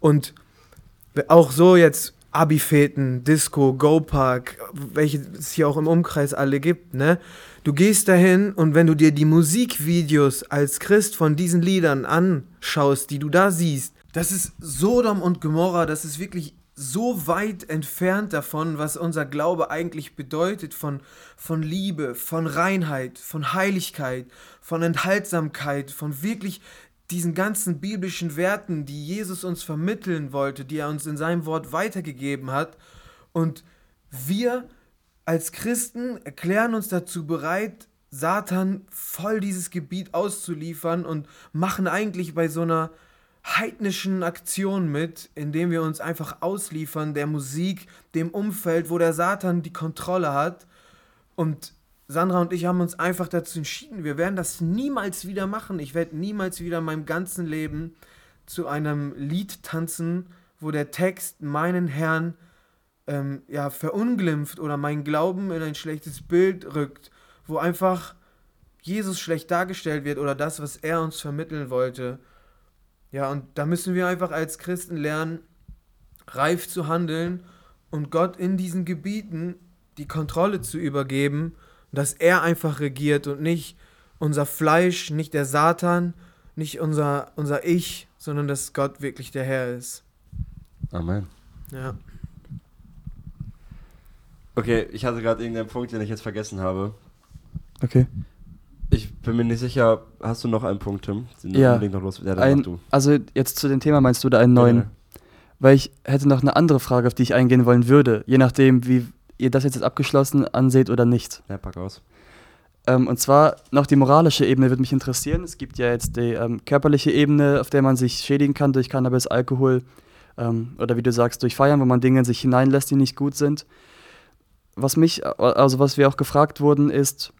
[SPEAKER 1] Und auch so jetzt Abi-Feten, Disco, Go-Park, welche es hier auch im Umkreis alle gibt, ne? Du gehst dahin und wenn du dir die Musikvideos als Christ von diesen Liedern anschaust, die du da siehst, das ist Sodom und Gomorra, das ist wirklich so weit entfernt davon, was unser Glaube eigentlich bedeutet, von, von Liebe, von Reinheit, von Heiligkeit, von Enthaltsamkeit, von wirklich diesen ganzen biblischen Werten, die Jesus uns vermitteln wollte, die er uns in seinem Wort weitergegeben hat. Und wir als Christen erklären uns dazu bereit, Satan voll dieses Gebiet auszuliefern und machen eigentlich bei so einer heidnischen Aktion mit, indem wir uns einfach ausliefern der Musik, dem Umfeld, wo der Satan die Kontrolle hat. Und Sandra und ich haben uns einfach dazu entschieden, wir werden das niemals wieder machen. Ich werde niemals wieder in meinem ganzen Leben zu einem Lied tanzen, wo der Text meinen Herrn ähm, ja, verunglimpft oder meinen Glauben in ein schlechtes Bild rückt, wo einfach Jesus schlecht dargestellt wird oder das, was er uns vermitteln wollte. Ja, und da müssen wir einfach als Christen lernen, reif zu handeln und Gott in diesen Gebieten die Kontrolle zu übergeben, dass er einfach regiert und nicht unser Fleisch, nicht der Satan, nicht unser, unser Ich, sondern dass Gott wirklich der Herr ist.
[SPEAKER 2] Amen.
[SPEAKER 1] Ja.
[SPEAKER 2] Okay, ich hatte gerade irgendeinen Punkt, den ich jetzt vergessen habe.
[SPEAKER 3] Okay.
[SPEAKER 2] Ich bin mir nicht sicher, hast du noch einen Punkt, Tim? Den
[SPEAKER 3] Ja.
[SPEAKER 2] unbedingt noch los. Ja,
[SPEAKER 3] Ein, also jetzt zu dem Thema meinst du da einen neuen?
[SPEAKER 2] Ja,
[SPEAKER 3] Weil ich hätte noch eine andere Frage, auf die ich eingehen wollen würde, je nachdem, wie ihr das jetzt als abgeschlossen anseht oder nicht.
[SPEAKER 2] ja, pack aus.
[SPEAKER 3] Ähm, und zwar noch die moralische Ebene würde mich interessieren. Es gibt ja jetzt die ähm, körperliche Ebene, auf der man sich schädigen kann durch Cannabis, Alkohol ähm, oder wie du sagst, durch Feiern, wo man Dinge in sich hineinlässt, die nicht gut sind. Was mich, also was wir auch gefragt wurden, ist,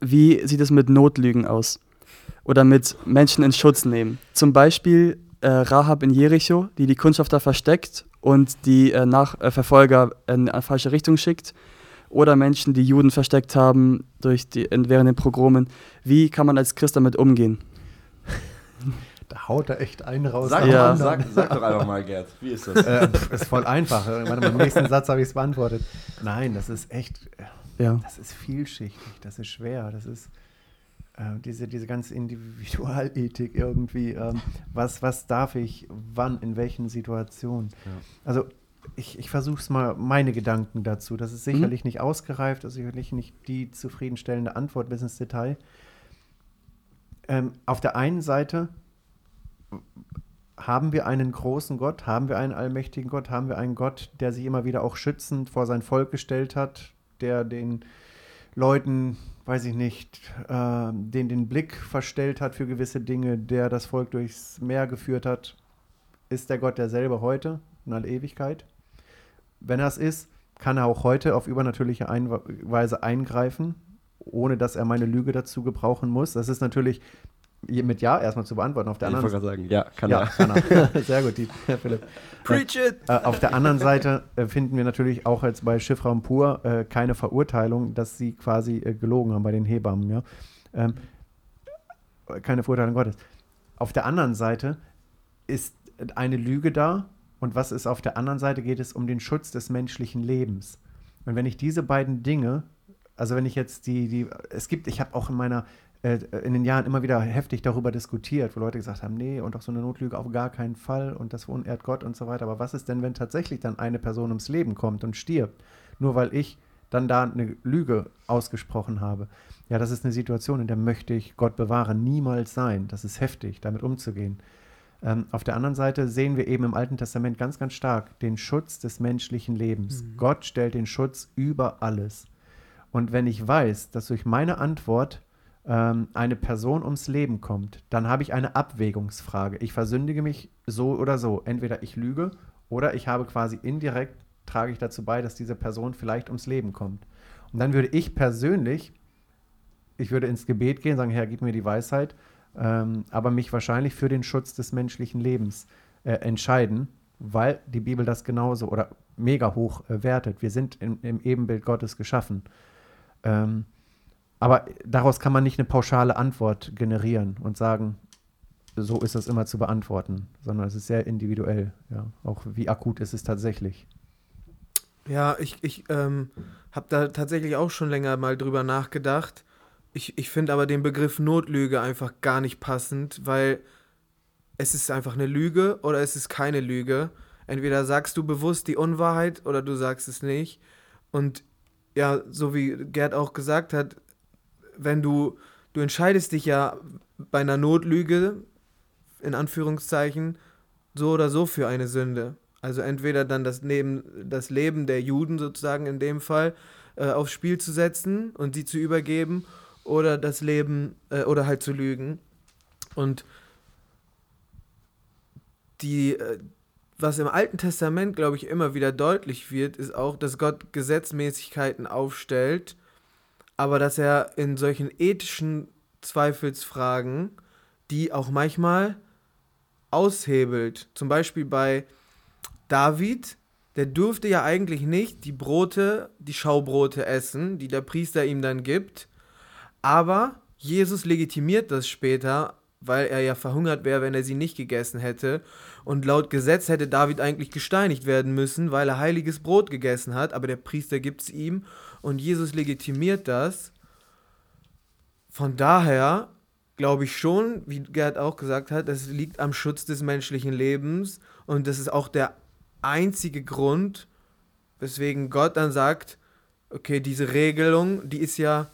[SPEAKER 3] wie sieht es mit Notlügen aus? Oder mit Menschen in Schutz nehmen? Zum Beispiel äh, Rahab in Jericho, die die Kundschafter versteckt und die äh, nach, äh, Verfolger in eine falsche Richtung schickt oder Menschen, die Juden versteckt haben durch die, in- während den Pogromen. Wie kann man als Christ damit umgehen?
[SPEAKER 4] Da haut er echt einen raus.
[SPEAKER 2] Sag,
[SPEAKER 3] Ja.
[SPEAKER 2] mal, sag, sag doch einfach mal, Gerd. Wie ist das?
[SPEAKER 4] äh, ist voll einfach. Warte mal, im nächsten Satz habe ich es beantwortet. Nein, das ist echt, äh,
[SPEAKER 3] Ja.
[SPEAKER 4] das ist vielschichtig, das ist schwer, das ist äh, diese, diese ganze Individualethik irgendwie. Ähm, was, was darf ich, wann, in welchen Situationen?
[SPEAKER 2] Ja.
[SPEAKER 4] Also ich, ich versuche es mal, meine Gedanken dazu. Das ist sicherlich nicht ausgereift, das ist sicherlich nicht die zufriedenstellende Antwort bis ins Detail. Ähm, auf der einen Seite haben wir einen großen Gott, haben wir einen allmächtigen Gott, haben wir einen Gott, der sich immer wieder auch schützend vor sein Volk gestellt hat, der den Leuten, weiß ich nicht, äh, den den Blick verstellt hat für gewisse Dinge, der das Volk durchs Meer geführt hat. Ist der Gott derselbe heute in aller Ewigkeit? Wenn er es ist, kann er auch heute auf übernatürliche Einwe- Weise eingreifen, ohne dass er meine Lüge dazu gebrauchen muss. Das ist natürlich mit Ja erstmal zu beantworten. Auf der
[SPEAKER 2] ich
[SPEAKER 4] anderen
[SPEAKER 2] wollte gerade sagen, ja, kann
[SPEAKER 4] ja,
[SPEAKER 2] er.
[SPEAKER 4] kann er. Sehr gut, die, Herr Philipp.
[SPEAKER 1] Preach it!
[SPEAKER 4] Äh, auf der anderen Seite äh, finden wir natürlich auch jetzt bei Schiffraum pur äh, keine Verurteilung, dass sie quasi äh, gelogen haben bei den Hebammen. Ja? Ähm, keine Verurteilung Gottes. Auf der anderen Seite ist eine Lüge da und was ist auf der anderen Seite? Geht es um den Schutz des menschlichen Lebens. Und wenn ich diese beiden Dinge, also wenn ich jetzt die, die es gibt, ich habe auch in meiner äh, in den Jahren immer wieder heftig darüber diskutiert, wo Leute gesagt haben, nee, und auch so eine Notlüge auf gar keinen Fall und das verunehrt Gott und so weiter. Aber was ist denn, wenn tatsächlich dann eine Person ums Leben kommt und stirbt, nur weil ich dann da eine Lüge ausgesprochen habe? Ja, das ist eine Situation, in der möchte ich Gott bewahren, niemals sein. Das ist heftig, damit umzugehen. Ähm, auf der anderen Seite sehen wir eben im Alten Testament ganz, ganz stark den Schutz des menschlichen Lebens. Gott stellt den Schutz über alles. Und wenn ich weiß, dass durch meine Antwort ähm, eine Person ums Leben kommt, dann habe ich eine Abwägungsfrage. Ich versündige mich so oder so. Entweder ich lüge oder ich habe quasi indirekt, trage ich dazu bei, dass diese Person vielleicht ums Leben kommt. Und dann würde ich persönlich, ich würde ins Gebet gehen, sagen, Herr, gib mir die Weisheit, ähm, aber mich wahrscheinlich für den Schutz des menschlichen Lebens äh, entscheiden, weil die Bibel das genauso oder mega hoch äh, wertet. Wir sind im, im Ebenbild Gottes geschaffen. Ähm, aber daraus kann man nicht eine pauschale Antwort generieren und sagen, so ist das immer zu beantworten, sondern es ist sehr individuell. Ja. Auch wie akut ist es tatsächlich.
[SPEAKER 1] Ja, ich, ich ähm, habe da tatsächlich auch schon länger mal drüber nachgedacht. Ich, ich finde aber den Begriff Notlüge einfach gar nicht passend, weil es ist einfach eine Lüge oder es ist keine Lüge. Entweder sagst du bewusst die Unwahrheit oder du sagst es nicht. Und ja, so wie Gerd auch gesagt hat, wenn du, du entscheidest dich ja bei einer Notlüge, in Anführungszeichen, so oder so für eine Sünde. Also entweder dann das, Leben, das Leben der Juden sozusagen in dem Fall äh, aufs Spiel zu setzen und sie zu übergeben oder das Leben äh, oder halt zu lügen. Und die, äh, was im Alten Testament, glaube ich, immer wieder deutlich wird, ist auch, dass Gott Gesetzmäßigkeiten aufstellt, aber dass er in solchen ethischen Zweifelsfragen die auch manchmal aushebelt. Zum Beispiel bei David, der durfte ja eigentlich nicht die Brote, die Schaubrote essen, die der Priester ihm dann gibt. Aber Jesus legitimiert das später weil er ja verhungert wäre, wenn er sie nicht gegessen hätte. Und laut Gesetz hätte David eigentlich gesteinigt werden müssen, weil er heiliges Brot gegessen hat, aber der Priester gibt es ihm und Jesus legitimiert das. Von daher glaube ich schon, wie Gerd auch gesagt hat, es liegt am Schutz des menschlichen Lebens und das ist auch der einzige Grund, weswegen Gott dann sagt, okay, diese Regelung, die ist ja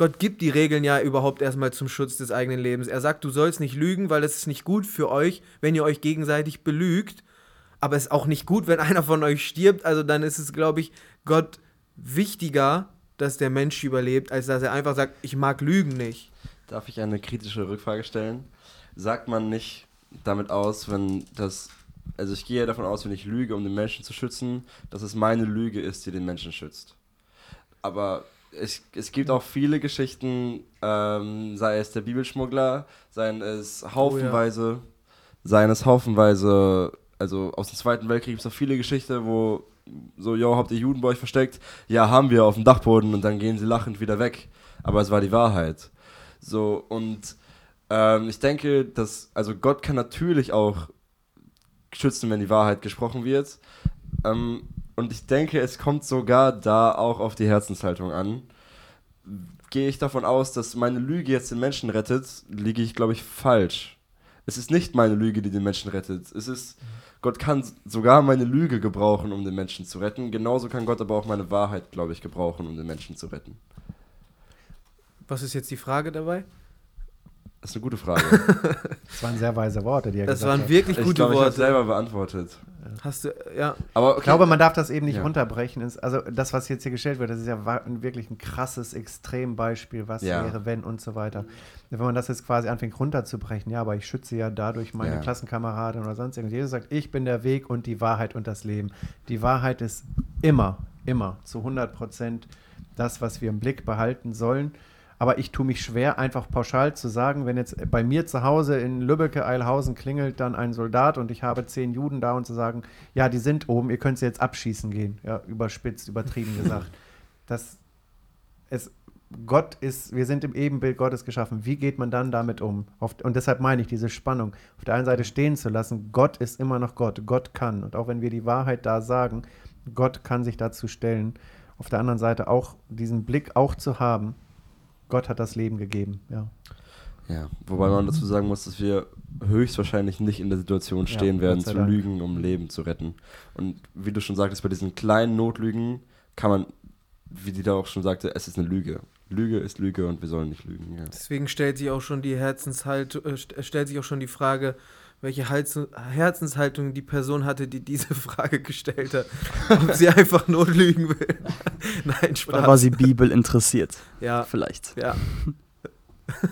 [SPEAKER 1] Gott gibt die Regeln ja überhaupt erstmal zum Schutz des eigenen Lebens. Er sagt, du sollst nicht lügen, weil es ist nicht gut für euch, wenn ihr euch gegenseitig belügt. Aber es ist auch nicht gut, wenn einer von euch stirbt. Also dann ist es, glaube ich, Gott wichtiger, dass der Mensch überlebt, als dass er einfach sagt, ich mag Lügen nicht.
[SPEAKER 2] Darf ich eine kritische Rückfrage stellen? Sagt man nicht damit aus, wenn das, also ich gehe davon aus, wenn ich lüge, um den Menschen zu schützen, dass es meine Lüge ist, die den Menschen schützt. Aber es, es gibt auch viele Geschichten, ähm, sei es der Bibelschmuggler, seien es haufenweise, oh, ja. seien es haufenweise, also aus dem Zweiten Weltkrieg gibt es auch viele Geschichten, wo so, yo, habt ihr Juden bei euch versteckt? Ja, haben wir auf dem Dachboden und dann gehen sie lachend wieder weg. Aber es war die Wahrheit. So, und ähm, ich denke, dass, also Gott kann natürlich auch schützen, wenn die Wahrheit gesprochen wird. Ähm, und ich denke, es kommt sogar da auch auf die Herzenshaltung an. Gehe ich davon aus, dass meine Lüge jetzt den Menschen rettet, liege ich, glaube ich, falsch. Es ist nicht meine Lüge, die den Menschen rettet. Es ist, Gott kann sogar meine Lüge gebrauchen, um den Menschen zu retten. Genauso kann Gott aber auch meine Wahrheit, glaube ich, gebrauchen, um den Menschen zu retten.
[SPEAKER 1] Was ist jetzt die Frage dabei?
[SPEAKER 2] Das ist eine gute Frage.
[SPEAKER 4] das waren sehr weise Worte, die er
[SPEAKER 1] das
[SPEAKER 4] gesagt hat.
[SPEAKER 1] Das waren wirklich gute ich glaub, Worte. Ich habe
[SPEAKER 2] selber beantwortet.
[SPEAKER 1] Hast du, ja.
[SPEAKER 4] Aber okay. Ich glaube, man darf das eben nicht ja. runterbrechen. Also das, was jetzt hier gestellt wird, das ist ja wirklich ein krasses Extrembeispiel, was ja. wäre, wenn und so weiter. Wenn man das jetzt quasi anfängt runterzubrechen, ja, aber ich schütze ja dadurch meine ja. Klassenkameraden oder sonst irgendwas. Jesus sagt, ich bin der Weg und die Wahrheit und das Leben. Die Wahrheit ist immer, immer zu 100 Prozent das, was wir im Blick behalten sollen. Aber ich tue mich schwer, einfach pauschal zu sagen, wenn jetzt bei mir zu Hause in Lübbecke, Eilhausen klingelt dann ein Soldat und ich habe zehn Juden da und zu sagen, ja, die sind oben, ihr könnt sie jetzt abschießen gehen. Ja, überspitzt, übertrieben gesagt. Das, es, Gott ist, wir sind im Ebenbild Gottes geschaffen. Wie geht man dann damit um? und deshalb meine ich diese Spannung, auf der einen Seite stehen zu lassen. Gott ist immer noch Gott. Gott kann. Und auch wenn wir die Wahrheit da sagen, Gott kann sich dazu stellen. Auf der anderen Seite auch diesen Blick auch zu haben, Gott hat das Leben gegeben, ja.
[SPEAKER 2] Ja, wobei man dazu sagen muss, dass wir höchstwahrscheinlich nicht in der Situation stehen ja, werden, zu Dank. lügen, um Leben zu retten. Und wie du schon sagtest, bei diesen kleinen Notlügen kann man, wie die da auch schon sagte, es ist eine Lüge. Lüge ist Lüge und wir sollen nicht lügen. Ja.
[SPEAKER 1] Deswegen stellt sich auch schon die Herzenshalt, äh, stellt sich auch schon die Frage, welche Herzenshaltung die Person hatte, die diese Frage gestellt hat. Ob sie einfach nur lügen will.
[SPEAKER 3] Nein, Spaß. Oder war sie Bibel interessiert?
[SPEAKER 1] Ja.
[SPEAKER 3] Vielleicht.
[SPEAKER 1] Ja.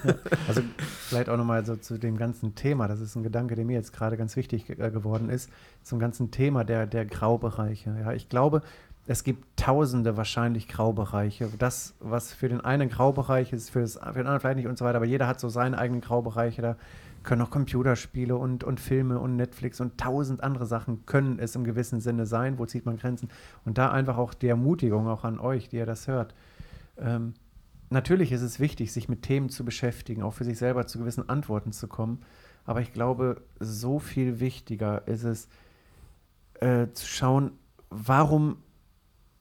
[SPEAKER 4] ja. Also vielleicht auch nochmal so zu dem ganzen Thema, das ist ein Gedanke, der mir jetzt gerade ganz wichtig äh, geworden ist, zum ganzen Thema der, der Graubereiche. Ja, ich glaube, es gibt tausende wahrscheinlich Graubereiche. Das, was für den einen Graubereich ist, für, das, für den anderen vielleicht nicht und so weiter, aber jeder hat so seine eigenen Graubereiche. Da können auch Computerspiele und, und Filme und Netflix und tausend andere Sachen können es im gewissen Sinne sein. Wo zieht man Grenzen? Und da einfach auch die Ermutigung auch an euch, die ihr das hört. Ähm, natürlich ist es wichtig, sich mit Themen zu beschäftigen, auch für sich selber zu gewissen Antworten zu kommen. Aber ich glaube, so viel wichtiger ist es, äh, zu schauen, warum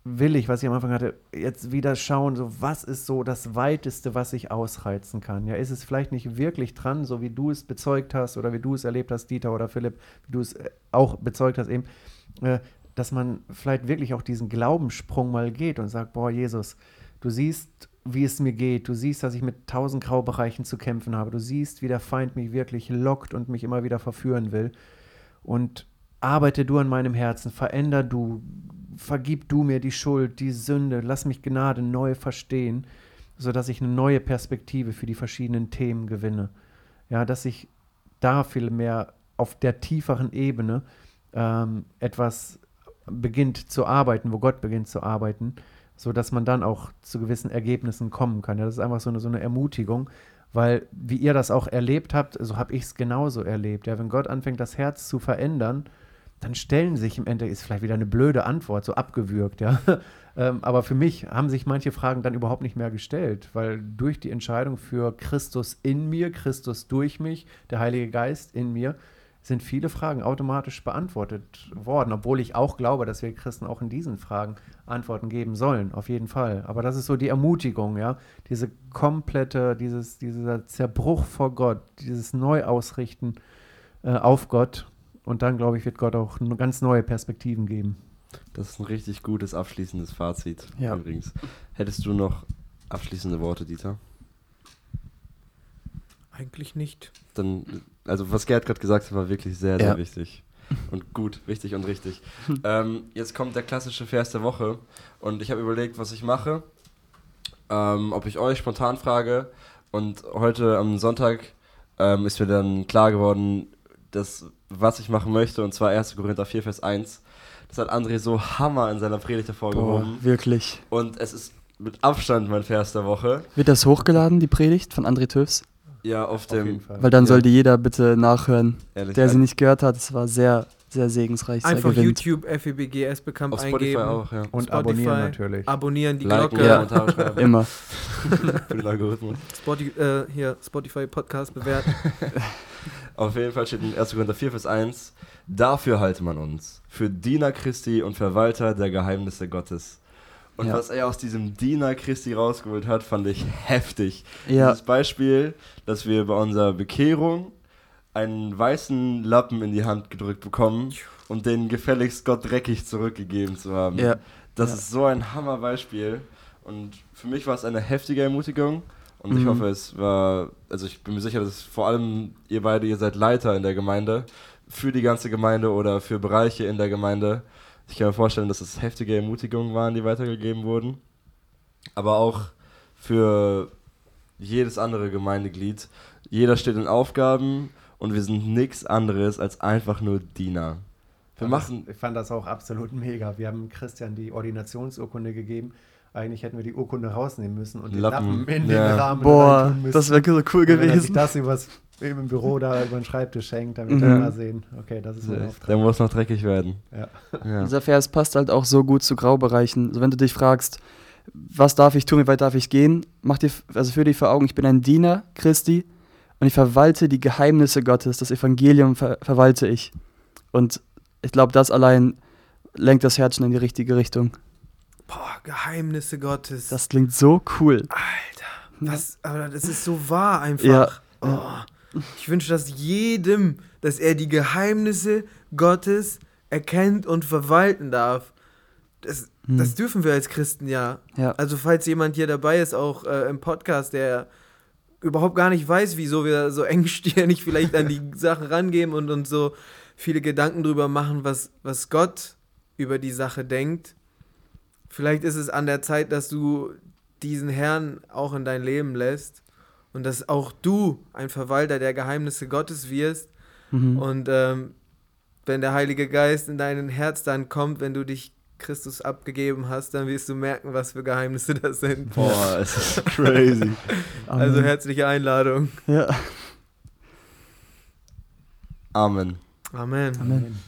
[SPEAKER 4] will ich, was ich am Anfang hatte, jetzt wieder schauen, so was ist so das Weiteste, was ich ausreizen kann. Ja, ist es vielleicht nicht wirklich dran, so wie du es bezeugt hast oder wie du es erlebt hast, Dieter oder Philipp, wie du es äh, auch bezeugt hast eben, äh, dass man vielleicht wirklich auch diesen Glaubenssprung mal geht und sagt, boah, Jesus, du siehst, wie es mir geht, du siehst, dass ich mit tausend Graubereichen zu kämpfen habe, du siehst, wie der Feind mich wirklich lockt und mich immer wieder verführen will. Und arbeite du an meinem Herzen, veränder du, vergib du mir die Schuld, die Sünde, lass mich Gnade neu verstehen, sodass ich eine neue Perspektive für die verschiedenen Themen gewinne. Ja, dass ich da viel mehr auf der tieferen Ebene ähm, etwas beginnt zu arbeiten, wo Gott beginnt zu arbeiten, sodass man dann auch zu gewissen Ergebnissen kommen kann. Ja, das ist einfach so eine, so eine Ermutigung, weil wie ihr das auch erlebt habt, so habe ich es genauso erlebt. Ja, wenn Gott anfängt, das Herz zu verändern, dann stellen sich im Endeffekt, ist vielleicht wieder eine blöde Antwort, so abgewürgt, ja. ähm, aber für mich haben sich manche Fragen dann überhaupt nicht mehr gestellt, weil durch die Entscheidung für Christus in mir, Christus durch mich, der Heilige Geist in mir, sind viele Fragen automatisch beantwortet worden, obwohl ich auch glaube, dass wir Christen auch in diesen Fragen Antworten geben sollen, auf jeden Fall. Aber das ist so die Ermutigung, ja, diese komplette, dieses, dieser Zerbruch vor Gott, dieses Neuausrichten äh, auf Gott. Und dann, glaube ich, wird Gott auch ganz neue Perspektiven geben.
[SPEAKER 2] Das ist ein richtig gutes abschließendes Fazit
[SPEAKER 3] Ja.
[SPEAKER 2] übrigens. Hättest du noch abschließende Worte, Dieter?
[SPEAKER 1] Eigentlich nicht.
[SPEAKER 2] Dann, also was Gerd gerade gesagt hat, war wirklich sehr, sehr
[SPEAKER 3] Ja.
[SPEAKER 2] wichtig. Und gut, wichtig und richtig. ähm, jetzt kommt der klassische Vers der Woche und ich habe überlegt, was ich mache. Ähm, ob ich euch spontan frage. Und heute am Sonntag ähm, ist mir dann klar geworden, dass, was ich machen möchte, und zwar 1. Korinther 4, Vers 1. Das hat André so Hammer in seiner Predigt
[SPEAKER 3] Boah,
[SPEAKER 2] hervorgehoben.
[SPEAKER 3] wirklich.
[SPEAKER 2] Und es ist mit Abstand mein Vers der Woche.
[SPEAKER 3] Wird das hochgeladen, die Predigt von André Tüfs?
[SPEAKER 2] Ja, auf
[SPEAKER 4] Auf jeden
[SPEAKER 2] dem.
[SPEAKER 4] Fall.
[SPEAKER 3] Weil dann
[SPEAKER 2] Ja.
[SPEAKER 3] soll die jeder bitte nachhören,
[SPEAKER 2] Ehrlich,
[SPEAKER 3] der sie nicht gehört hat. Es war sehr, sehr segensreich, sehr
[SPEAKER 1] Einfach
[SPEAKER 3] gewinnt.
[SPEAKER 1] YouTube FEBGS bekannt
[SPEAKER 2] auf Spotify
[SPEAKER 1] eingeben.
[SPEAKER 2] auch, ja.
[SPEAKER 4] Und
[SPEAKER 1] Spotify,
[SPEAKER 4] abonnieren natürlich.
[SPEAKER 1] Abonnieren, die
[SPEAKER 2] Liken,
[SPEAKER 1] Glocke.
[SPEAKER 3] Ja.
[SPEAKER 2] Kommentare schreiben
[SPEAKER 3] Immer.
[SPEAKER 2] für den Algorithmus.
[SPEAKER 1] Spotify, äh, hier, Spotify Podcast bewerten.
[SPEAKER 2] Auf jeden Fall steht in 1. Korinther 4, Vers 1, dafür halte man uns, für Diener Christi und Verwalter der Geheimnisse Gottes. Und
[SPEAKER 3] Ja.
[SPEAKER 2] was er aus diesem Diener Christi rausgeholt hat, fand ich heftig.
[SPEAKER 3] Ja,
[SPEAKER 2] Dieses Beispiel, dass wir bei unserer Bekehrung einen weißen Lappen in die Hand gedrückt bekommen und den gefälligst Gott dreckig zurückgegeben zu haben.
[SPEAKER 3] ja,
[SPEAKER 2] Das ist so ein Hammerbeispiel. Und für mich war es eine heftige Ermutigung. Und ich
[SPEAKER 3] Mhm.
[SPEAKER 2] hoffe, es war, also ich bin mir sicher, dass vor allem ihr beide, ihr seid Leiter in der Gemeinde, für die ganze Gemeinde oder für Bereiche in der Gemeinde. Ich kann mir vorstellen, dass es heftige Ermutigungen waren, die weitergegeben wurden. Aber auch für jedes andere Gemeindeglied. Jeder steht in Aufgaben und wir sind nichts anderes als einfach nur Diener. Wir machen,
[SPEAKER 4] ich fand das auch absolut mega. Wir haben Christian die Ordinationsurkunde gegeben. Eigentlich hätten wir die Urkunde rausnehmen müssen und den
[SPEAKER 2] Lappen,
[SPEAKER 4] Lappen, in
[SPEAKER 2] ja.
[SPEAKER 4] den Rahmen
[SPEAKER 3] boah,
[SPEAKER 4] müssen.
[SPEAKER 3] das wäre so cool
[SPEAKER 4] Und wenn er sich
[SPEAKER 3] gewesen.
[SPEAKER 4] das übers, im Büro da über den Schreibtisch hängt, damit
[SPEAKER 3] Mhm.
[SPEAKER 4] wir mal sehen, okay, das ist ein
[SPEAKER 2] der
[SPEAKER 4] Auftrag.
[SPEAKER 2] muss noch dreckig werden.
[SPEAKER 4] Ja.
[SPEAKER 2] Ja.
[SPEAKER 3] Dieser Vers passt halt auch so gut zu Graubereichen. Also wenn du dich fragst, was darf ich tun, wie weit darf ich gehen, mach dir, also für dich vor Augen, ich bin ein Diener Christi und ich verwalte die Geheimnisse Gottes, das Evangelium ver verwalte ich. Und ich glaube, das allein lenkt das Herz schon in die richtige Richtung.
[SPEAKER 1] Boah, Geheimnisse Gottes.
[SPEAKER 3] Das klingt so cool.
[SPEAKER 1] Alter, was, aber das ist so wahr einfach.
[SPEAKER 3] Ja.
[SPEAKER 1] Oh, ich wünsche das jedem, dass er die Geheimnisse Gottes erkennt und verwalten darf. Das,
[SPEAKER 3] Hm.
[SPEAKER 1] das dürfen wir als Christen ja.
[SPEAKER 3] Ja.
[SPEAKER 1] Also falls jemand hier dabei ist, auch äh, im Podcast, der überhaupt gar nicht weiß, wieso wir so engstirnig vielleicht an die Sachen rangehen und uns so viele Gedanken drüber machen, was, was Gott über die Sache denkt. Vielleicht ist es an der Zeit, dass du diesen Herrn auch in dein Leben lässt und dass auch du ein Verwalter der Geheimnisse Gottes wirst.
[SPEAKER 3] Mhm.
[SPEAKER 1] Und ähm, wenn der Heilige Geist in dein Herz dann kommt, wenn du dich Christus abgegeben hast, dann wirst du merken, was für Geheimnisse das sind.
[SPEAKER 2] Boah, es ist crazy.
[SPEAKER 1] Also herzliche Einladung.
[SPEAKER 3] ja.
[SPEAKER 2] Amen.
[SPEAKER 1] Amen.
[SPEAKER 3] Amen.